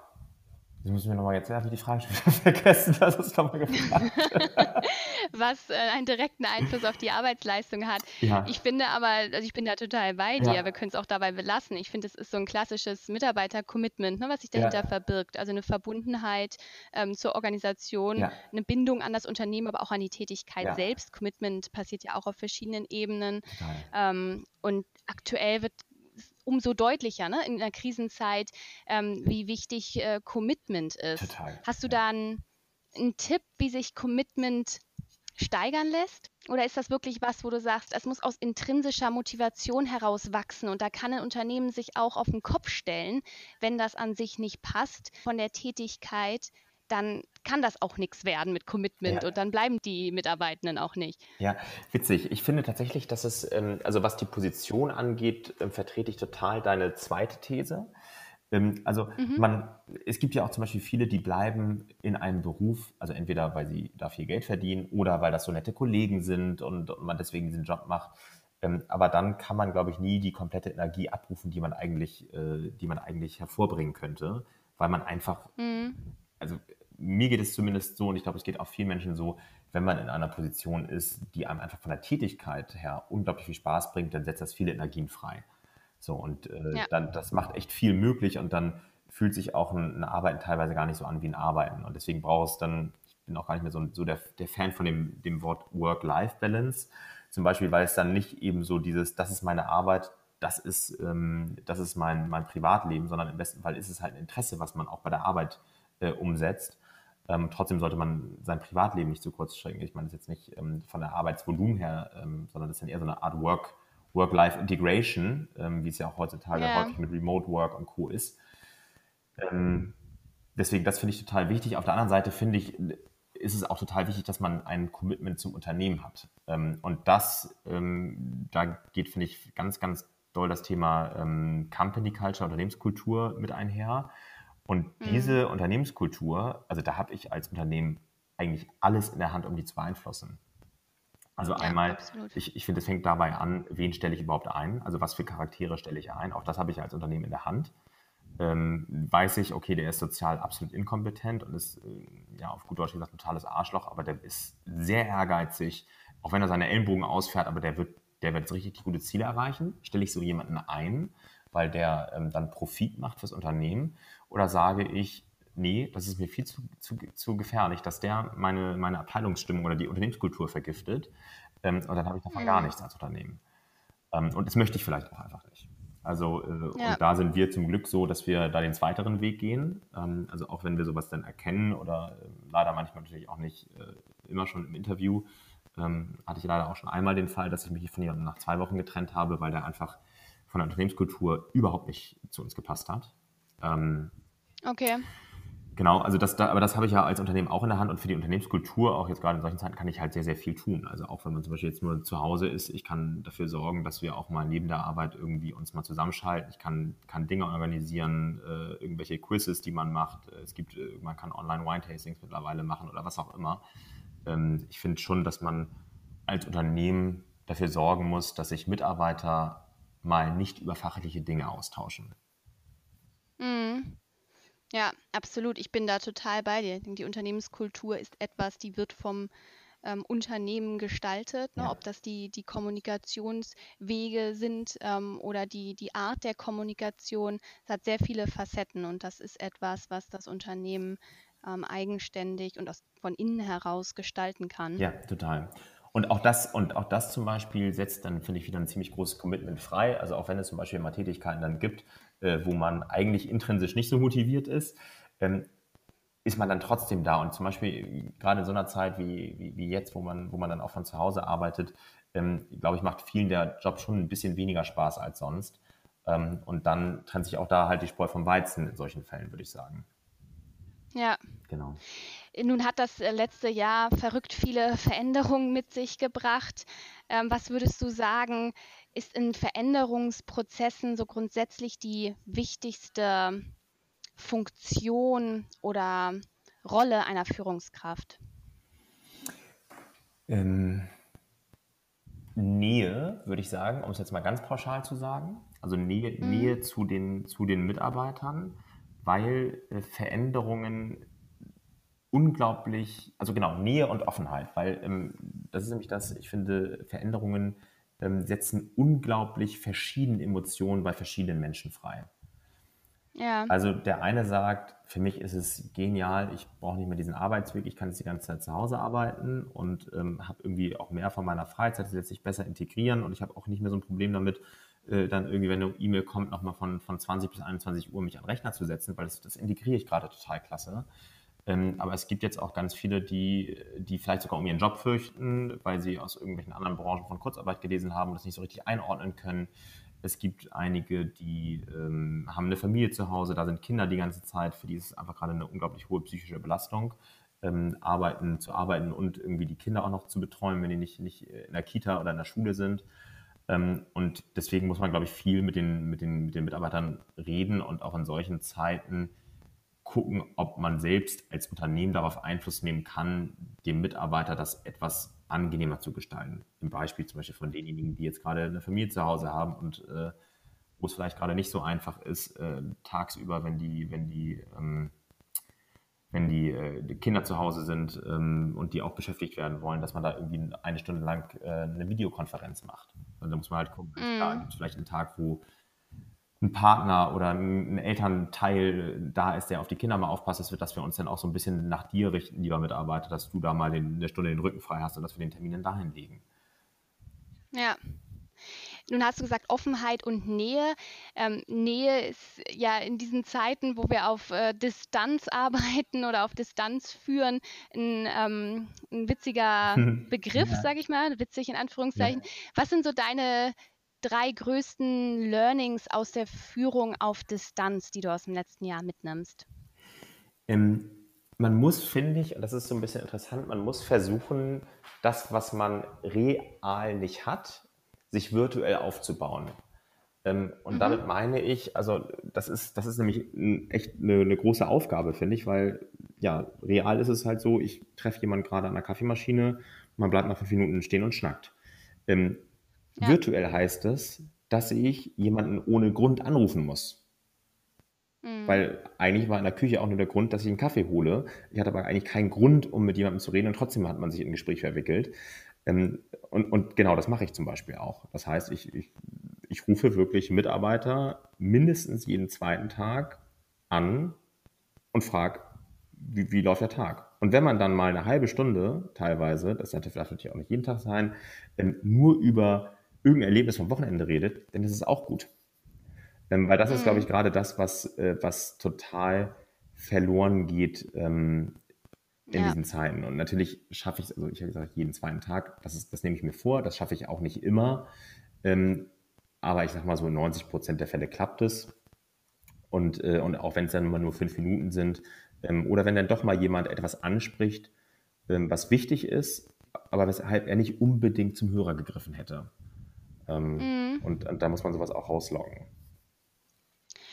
Jetzt müssen wir nochmal, jetzt habe ich die Frage schon vergessen, was ist nochmal gefragt. was äh, einen direkten Einfluss auf die Arbeitsleistung hat. Ja. Ich finde aber, also ich bin da total bei dir, ja. wir können es auch dabei belassen. Ich finde, es ist so ein klassisches Mitarbeiter-Commitment, ne, was sich dahinter ja. verbirgt. Also eine Verbundenheit ähm, zur Organisation, eine Bindung an das Unternehmen, aber auch an die Tätigkeit selbst. Commitment passiert ja auch auf verschiedenen Ebenen. Ähm, und aktuell wird umso deutlicher ne, in der Krisenzeit, ähm, wie wichtig äh, Commitment ist. Total. Hast du da einen, einen Tipp, wie sich Commitment steigern lässt? Oder ist das wirklich was, wo du sagst, es muss aus intrinsischer Motivation heraus wachsen und da kann ein Unternehmen sich auch auf den Kopf stellen, wenn das an sich nicht passt von der Tätigkeit dann kann das auch nichts werden mit Commitment ja. und dann bleiben die Mitarbeitenden auch nicht. Ja, witzig. Ich finde tatsächlich, dass es, ähm, also was die Position angeht, ähm, vertrete ich total deine zweite These. Ähm, also mhm. man, es gibt ja auch zum Beispiel viele, die bleiben in einem Beruf, also entweder weil sie da viel Geld verdienen oder weil das so nette Kollegen sind und, und man deswegen diesen Job macht. aber dann kann man, glaube ich, nie die komplette Energie abrufen, die man eigentlich, äh, die man eigentlich hervorbringen könnte, weil man einfach, mhm. also mir geht es zumindest so, und ich glaube, es geht auch vielen Menschen so, wenn man in einer Position ist, die einem einfach von der Tätigkeit her unglaublich viel Spaß bringt, dann setzt das viele Energien frei. So, und äh, ja. dann, das macht echt viel möglich und dann fühlt sich auch ein, ein, Arbeiten teilweise gar nicht so an wie ein Arbeiten. Und deswegen braucht es dann, ich bin auch gar nicht mehr so, so der, der Fan von dem, dem Wort Work-Life-Balance, zum Beispiel, weil es dann nicht eben so dieses, das ist meine Arbeit, das ist, ähm, das ist mein, mein Privatleben, sondern im besten Fall ist es halt ein Interesse, was man auch bei der Arbeit äh, umsetzt. Ähm, trotzdem sollte man sein Privatleben nicht zu kurz strecken. Ich meine das jetzt nicht ähm, von der Arbeitsvolumen her, ähm, sondern das ist dann eher so eine Art Work, Work-Life-Integration, ähm, wie es ja auch heutzutage yeah. häufig mit Remote Work und Co. ist. Ähm, deswegen, das finde ich total wichtig. Auf der anderen Seite finde ich, ist es auch total wichtig, dass man ein Commitment zum Unternehmen hat. Ähm, und das, da geht, finde ich, ganz, ganz doll das Thema Company Culture, Unternehmenskultur mit einher. Und mhm. diese Unternehmenskultur, also da habe ich als Unternehmen eigentlich alles in der Hand, um die zu beeinflussen. Also ja, einmal, absolut. ich, ich finde, es fängt dabei an, wen stelle ich überhaupt ein? Also was für Charaktere stelle ich ein? Auch das habe ich als Unternehmen in der Hand. Ähm, weiß ich, okay, der ist sozial absolut inkompetent und ist, äh, ja, auf gut Deutsch gesagt, ein totales Arschloch, aber der ist sehr ehrgeizig, auch wenn er seine Ellenbogen ausfährt, aber der wird, der wird richtig gute Ziele erreichen. Stelle ich so jemanden ein, weil der ähm, dann Profit macht fürs Unternehmen? Oder sage ich, nee, das ist mir viel zu, zu, zu gefährlich, dass der meine, meine Abteilungsstimmung oder die Unternehmenskultur vergiftet ähm, und dann habe ich davon mhm. gar nichts als Unternehmen. Ähm, und das möchte ich vielleicht auch einfach nicht. Also äh, ja. und da sind wir zum Glück so, dass wir da den zweiteren Weg gehen. Ähm, also auch wenn wir sowas dann erkennen oder äh, leider manchmal natürlich auch nicht äh, immer schon im Interview, ähm, hatte ich leider auch schon einmal den Fall, dass ich mich von jemandem nach zwei Wochen getrennt habe, weil der einfach von der Unternehmenskultur überhaupt nicht zu uns gepasst hat. Ähm, okay. Genau, also das, aber das habe ich ja als Unternehmen auch in der Hand und für die Unternehmenskultur, auch jetzt gerade in solchen Zeiten, kann ich halt sehr, sehr viel tun. Also auch wenn man zum Beispiel jetzt nur zu Hause ist, ich kann dafür sorgen, dass wir auch mal neben der Arbeit irgendwie uns mal zusammenschalten. Ich kann, kann Dinge organisieren, äh, irgendwelche Quizzes, die man macht. Es gibt, äh, man kann online Wine-Tastings mittlerweile machen oder was auch immer. Ähm, ich finde schon, dass man als Unternehmen dafür sorgen muss, dass sich Mitarbeiter mal nicht über fachliche Dinge austauschen. Ja, absolut. Ich bin da total bei dir. Die Unternehmenskultur ist etwas, die wird vom ähm, Unternehmen gestaltet, ne? Ja. ob das die, die Kommunikationswege sind ähm, oder die, die Art der Kommunikation. Es hat sehr viele Facetten und das ist etwas, was das Unternehmen ähm, eigenständig und aus, von innen heraus gestalten kann. Ja, total. Und auch das, und auch das zum Beispiel setzt dann, finde ich, wieder ein ziemlich großes Commitment frei. Also auch wenn es zum Beispiel mal Tätigkeiten dann gibt, äh, wo man eigentlich intrinsisch nicht so motiviert ist, ähm, ist man dann trotzdem da. Und zum Beispiel äh, gerade in so einer Zeit wie, wie, wie jetzt, wo man, wo man dann auch von zu Hause arbeitet, ähm, glaube ich, macht vielen der Job schon ein bisschen weniger Spaß als sonst. Ähm, und dann trennt sich auch da halt die Spreu vom Weizen in solchen Fällen, würde ich sagen. Ja. Genau. Nun hat das äh, letzte Jahr verrückt viele Veränderungen mit sich gebracht. Ähm, was würdest du sagen, ist in Veränderungsprozessen so grundsätzlich die wichtigste Funktion oder Rolle einer Führungskraft? Ähm, Nähe, würde ich sagen, um es jetzt mal ganz pauschal zu sagen. Also Nähe, mhm. Nähe zu, den, zu den Mitarbeitern, weil äh, Veränderungen unglaublich, also genau, Nähe und Offenheit, weil ähm, das ist nämlich das, ich finde, Veränderungen setzen unglaublich verschiedene Emotionen bei verschiedenen Menschen frei. Ja. Also der eine sagt, für mich ist es genial, ich brauche nicht mehr diesen Arbeitsweg, ich kann jetzt die ganze Zeit zu Hause arbeiten und ähm, habe irgendwie auch mehr von meiner Freizeit, das lässt sich besser integrieren und ich habe auch nicht mehr so ein Problem damit, äh, dann irgendwie, wenn eine E-Mail kommt, nochmal von, von 20 bis 21 Uhr mich an den Rechner zu setzen, weil das, das integriere ich gerade total klasse. Ähm, aber es gibt jetzt auch ganz viele, die, die vielleicht sogar um ihren Job fürchten, weil sie aus irgendwelchen anderen Branchen von Kurzarbeit gelesen haben und das nicht so richtig einordnen können. Es gibt einige, die ähm, haben eine Familie zu Hause, da sind Kinder die ganze Zeit, für die ist es einfach gerade eine unglaublich hohe psychische Belastung, ähm, arbeiten, zu arbeiten und irgendwie die Kinder auch noch zu betreuen, wenn die nicht, nicht in der Kita oder in der Schule sind. Ähm, und deswegen muss man, glaube ich, viel mit den, mit, den, mit den Mitarbeitern reden und auch in solchen Zeiten gucken, ob man selbst als Unternehmen darauf Einfluss nehmen kann, dem Mitarbeiter das etwas angenehmer zu gestalten. Im Beispiel zum Beispiel von denjenigen, die jetzt gerade eine Familie zu Hause haben und äh, wo es vielleicht gerade nicht so einfach ist, äh, tagsüber, wenn die, wenn die, ähm, wenn die, äh, Kinder zu Hause sind ähm, und die auch beschäftigt werden wollen, dass man da irgendwie eine Stunde lang äh, eine Videokonferenz macht. Und da muss man halt gucken, mm. da gibt es vielleicht einen Tag, wo ein Partner oder ein Elternteil da ist, der auf die Kinder mal aufpasst, dass wir, dass wir uns dann auch so ein bisschen nach dir richten, lieber Mitarbeiter, dass du da mal den, eine Stunde den Rücken frei hast und dass wir den Termin dann dahin legen. Ja. Nun hast du gesagt Offenheit und Nähe. Ähm, Nähe ist ja in diesen Zeiten, wo wir auf äh, Distanz arbeiten oder auf Distanz führen, ein, ähm, ein witziger Begriff, ja. sage ich mal, witzig in Anführungszeichen. Ja. Was sind so deine drei größten Learnings aus der Führung auf Distanz, die du aus dem letzten Jahr mitnimmst? Ähm, man muss, finde ich, und das ist so ein bisschen interessant, man muss versuchen, das, was man real nicht hat, sich virtuell aufzubauen. Ähm, und mhm. damit meine ich, also das ist, das ist nämlich echt eine, eine große Aufgabe, finde ich, weil ja, real ist es halt so, ich treffe jemanden gerade an der Kaffeemaschine, man bleibt nach fünf Minuten stehen und schnackt. Ähm, ja. Virtuell heißt es, dass ich jemanden ohne Grund anrufen muss. Mhm. Weil eigentlich war in der Küche auch nur der Grund, dass ich einen Kaffee hole. Ich hatte aber eigentlich keinen Grund, um mit jemandem zu reden und trotzdem hat man sich in ein Gespräch verwickelt. Ähm, und, und, genau das mache ich zum Beispiel auch. Das heißt, ich, ich, ich rufe wirklich Mitarbeiter mindestens jeden zweiten Tag an und frage, wie, wie, läuft der Tag? Und wenn man dann mal eine halbe Stunde teilweise, das darf natürlich auch nicht jeden Tag sein, ähm, nur über irgendein Erlebnis vom Wochenende redet, dann ist es auch gut. Ähm, weil das mhm. ist, glaube ich, gerade das, was, äh, was total verloren geht ähm, in ja. diesen Zeiten. Und natürlich schaffe ich es, also ich habe gesagt, jeden zweiten Tag, das, ist, das nehme ich mir vor, das schaffe ich auch nicht immer. Ähm, aber ich sage mal so, in 90 Prozent der Fälle klappt es. Und, äh, und auch wenn es dann immer nur fünf Minuten sind, ähm, oder wenn dann doch mal jemand etwas anspricht, ähm, was wichtig ist, aber weshalb er nicht unbedingt zum Hörer gegriffen hätte. Ähm, mhm. und, und, da muss man sowas auch rausloggen.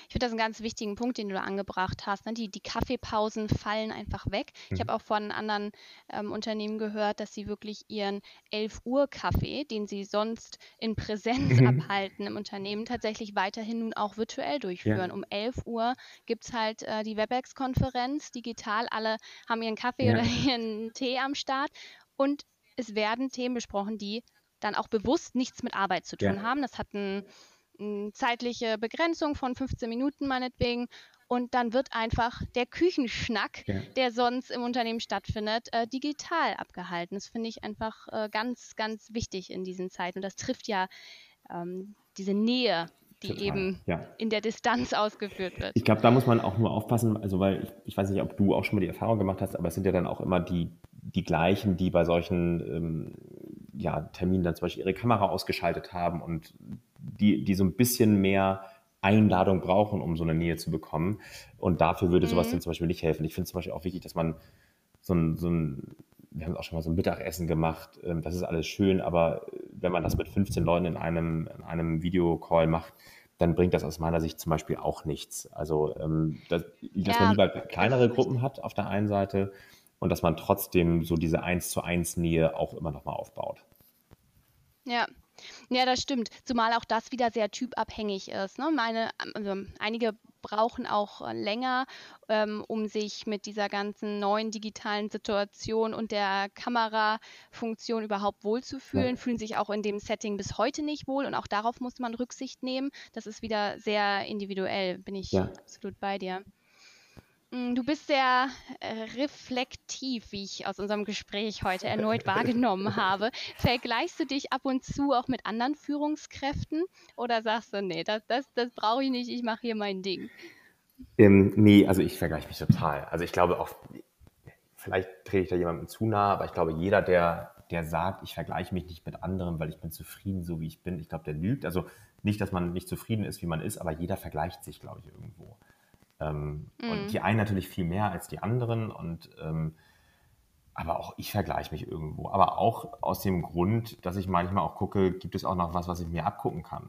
Ich finde das einen ganz wichtigen Punkt, den du da angebracht hast. Ne? Die, die Kaffeepausen fallen einfach weg. Mhm. Ich habe auch von anderen ähm, Unternehmen gehört, dass sie wirklich ihren 11 Uhr Kaffee, den sie sonst in Präsenz mhm. abhalten im Unternehmen, tatsächlich weiterhin nun auch virtuell durchführen. Ja. Um 11 Uhr gibt es halt äh, die WebEx-Konferenz digital. Alle haben ihren Kaffee ja. oder ihren Tee am Start und es werden Themen besprochen, die dann auch bewusst nichts mit Arbeit zu tun ja. haben. Das hat eine ein zeitliche Begrenzung von 15 Minuten meinetwegen. Und dann wird einfach der Küchenschnack, ja. der sonst im Unternehmen stattfindet, äh, digital abgehalten. Das finde ich einfach äh, ganz, ganz wichtig in diesen Zeiten. Und das trifft ja ähm, diese Nähe, die Total. eben ja. in der Distanz ausgeführt wird. Ich glaube, da muss man auch nur aufpassen, also weil ich, ich, weiß nicht, ob du auch schon mal die Erfahrung gemacht hast, aber es sind ja dann auch immer die, die gleichen, die bei solchen ähm, ja, Terminen dann zum Beispiel ihre Kamera ausgeschaltet haben und die, die so ein bisschen mehr Einladung brauchen, um so eine Nähe zu bekommen. Und dafür würde sowas mhm. dann zum Beispiel nicht helfen. Ich finde zum Beispiel auch wichtig, dass man so ein, so ein wir haben auch schon mal so ein Mittagessen gemacht, ähm, das ist alles schön, aber wenn man das mit 15 Leuten in einem, in einem Videocall macht, dann bringt das aus meiner Sicht zum Beispiel auch nichts. Also, ähm, dass, dass ja. man lieber kleinere Gruppen hat auf der einen Seite und dass man trotzdem so diese Eins zu eins Nähe auch immer noch mal aufbaut. Ja. Ja, das stimmt. Zumal auch das wieder sehr typabhängig ist. Ne? Meine, also einige brauchen auch länger, ähm, um sich mit dieser ganzen neuen digitalen Situation und der Kamerafunktion überhaupt wohlzufühlen, ja. fühlen sich auch in dem Setting bis heute nicht wohl und auch darauf muss man Rücksicht nehmen. Das ist wieder sehr individuell, bin ich ja. absolut bei dir. Mm, du bist sehr äh, reflektiv, wie ich aus unserem Gespräch heute erneut wahrgenommen habe. Vergleichst du dich ab und zu auch mit anderen Führungskräften oder sagst du, nee, das, das, das brauche ich nicht, ich mache hier mein Ding? Ähm, nee, also ich vergleiche mich total. Also ich glaube auch, vielleicht trete ich da jemandem zu nahe, aber ich glaube, jeder, der, der sagt, ich vergleiche mich nicht mit anderen, weil ich bin zufrieden, so wie ich bin, ich glaube, der lügt. Also nicht, dass man nicht zufrieden ist, wie man ist, aber jeder vergleicht sich, glaube ich, irgendwo. Ähm, mhm. Und die einen natürlich viel mehr als die anderen. Und ähm, aber auch ich vergleiche mich irgendwo. Aber auch aus dem Grund, dass ich manchmal auch gucke, gibt es auch noch was, was ich mir abgucken kann.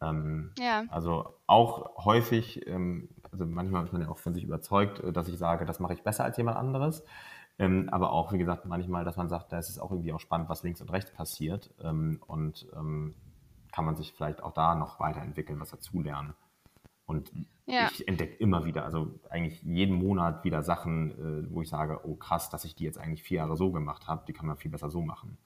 Ähm, ja. Also auch häufig, ähm, also manchmal ist man ja auch von sich überzeugt, äh, dass ich sage, das mache ich besser als jemand anderes. Ähm, aber auch, wie gesagt, manchmal, dass man sagt, da ist es auch irgendwie auch spannend, was links und rechts passiert. Ähm, und kann man sich vielleicht auch da noch weiterentwickeln, was dazulernen. Und ja. ich entdecke immer wieder, also eigentlich jeden Monat wieder Sachen, äh, wo ich sage, oh krass, dass ich die jetzt eigentlich vier Jahre so gemacht habe, die kann man viel besser so machen.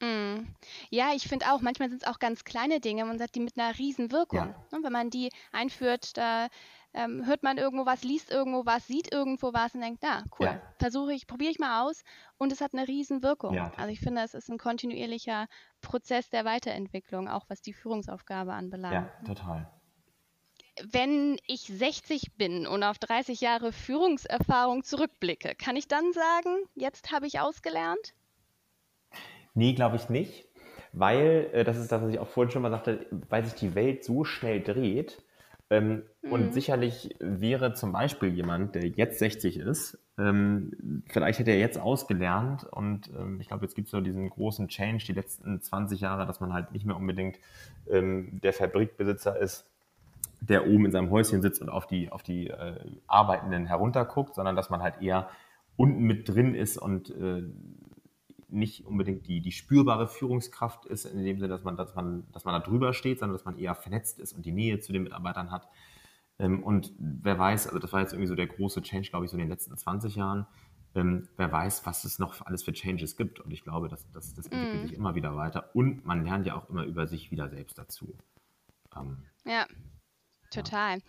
Mm. Ja, ich finde auch, manchmal sind es auch ganz kleine Dinge, man sagt, die mit einer riesen Wirkung. Ja. Ne, wenn man die einführt, da ähm, hört man irgendwo was, liest irgendwo was, sieht irgendwo was und denkt, na, cool, ja. versuche ich, probiere ich mal aus und es hat eine riesen Wirkung. Ja. Also ich finde, es ist ein kontinuierlicher Prozess der Weiterentwicklung, auch was die Führungsaufgabe anbelangt. Ja, total wenn ich 60 bin und auf 30 Jahre Führungserfahrung zurückblicke, kann ich dann sagen, jetzt habe ich ausgelernt? Nee, glaube ich nicht, weil, äh, das ist das, was ich auch vorhin schon mal sagte, weil sich die Welt so schnell dreht. Ähm, mhm. Und sicherlich wäre zum Beispiel jemand, der jetzt 60 ist, ähm, vielleicht hätte er jetzt ausgelernt und ähm, ich glaube, jetzt gibt es so diesen großen Change die letzten 20 Jahre, dass man halt nicht mehr unbedingt ähm, der Fabrikbesitzer ist, der oben in seinem Häuschen sitzt und auf die, auf die äh, Arbeitenden herunterguckt, sondern dass man halt eher unten mit drin ist und äh, nicht unbedingt die, die spürbare Führungskraft ist, in dem Sinne, dass man, dass, man, dass man da drüber steht, sondern dass man eher vernetzt ist und die Nähe zu den Mitarbeitern hat. Ähm, und wer weiß, also das war jetzt irgendwie so der große Change, glaube ich, so in den letzten 20 Jahren. Ähm, wer weiß, was es noch alles für Changes gibt. Und ich glaube, dass, dass das entwickelt mm. sich immer wieder weiter. Und man lernt ja auch immer über sich wieder selbst dazu. Ähm, ja. Total.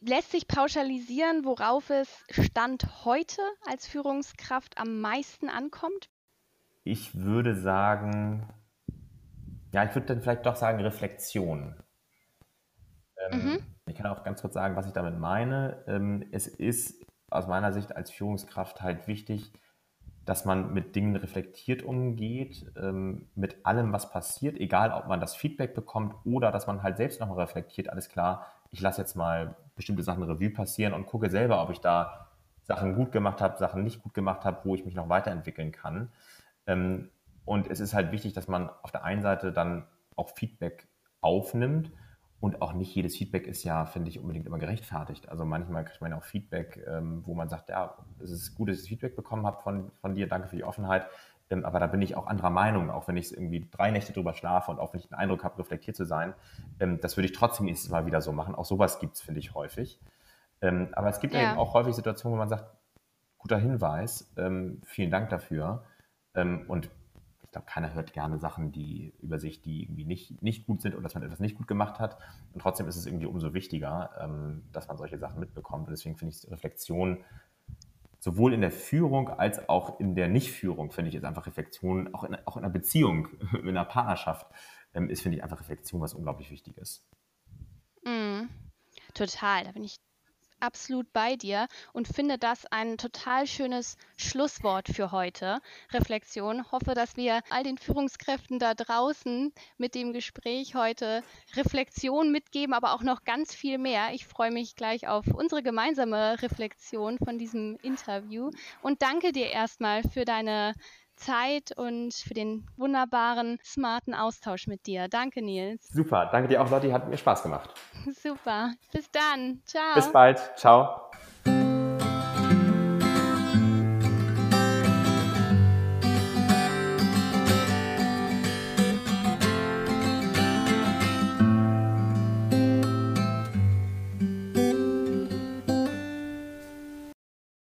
Lässt sich pauschalisieren, worauf es Stand heute als Führungskraft am meisten ankommt? Ich würde sagen, ja, ich würde dann vielleicht doch sagen Reflexion. Ähm, mhm. Ich kann auch ganz kurz sagen, was ich damit meine. Ähm, es ist aus meiner Sicht als Führungskraft halt wichtig, dass man mit Dingen reflektiert umgeht, ähm, mit allem, was passiert, egal ob man das Feedback bekommt oder dass man halt selbst nochmal reflektiert, alles klar, ich lasse jetzt mal bestimmte Sachen Revue passieren und gucke selber, ob ich da Sachen gut gemacht habe, Sachen nicht gut gemacht habe, wo ich mich noch weiterentwickeln kann. Ähm, und es ist halt wichtig, dass man auf der einen Seite dann auch Feedback aufnimmt und auch nicht jedes Feedback ist ja, finde ich, unbedingt immer gerechtfertigt. Also manchmal kriegt man ja auch Feedback, ähm, wo man sagt, ja, es ist gut, dass ich das Feedback bekommen habe von, von dir, danke für die Offenheit. Ähm, aber da bin ich auch anderer Meinung, auch wenn ich irgendwie drei Nächte drüber schlafe und auch wenn ich den Eindruck habe, reflektiert zu sein. Ähm, das würde ich trotzdem nächstes Mal wieder so machen. Auch sowas gibt es, finde ich, häufig. Aber es gibt ja. eben auch häufig Situationen, wo man sagt, guter Hinweis, vielen Dank dafür. Und glaube, keiner hört gerne Sachen, die über sich, die irgendwie nicht, nicht gut sind oder dass man etwas nicht gut gemacht hat. Und trotzdem ist es irgendwie umso wichtiger, ähm, dass man solche Sachen mitbekommt. Und deswegen finde ich Reflexion sowohl in der Führung als auch in der Nichtführung, finde ich, ist einfach Reflexion, auch in, auch in einer Beziehung, in einer Partnerschaft, ähm, ist, finde ich, einfach Reflexion was unglaublich wichtig ist. Mm, total, da bin ich absolut bei dir und finde das ein total schönes Schlusswort für heute. Reflexion. Hoffe, dass wir all den Führungskräften da draußen mit dem Gespräch heute Reflexion mitgeben, aber auch noch ganz viel mehr. Ich freue mich gleich auf unsere gemeinsame Reflexion von diesem Interview und danke dir erstmal für deine Zeit und für den wunderbaren, smarten Austausch mit dir. Danke, Nils. Super, danke dir auch, Lotti, hat mir Spaß gemacht. Super, bis dann. Ciao. Bis bald. Ciao.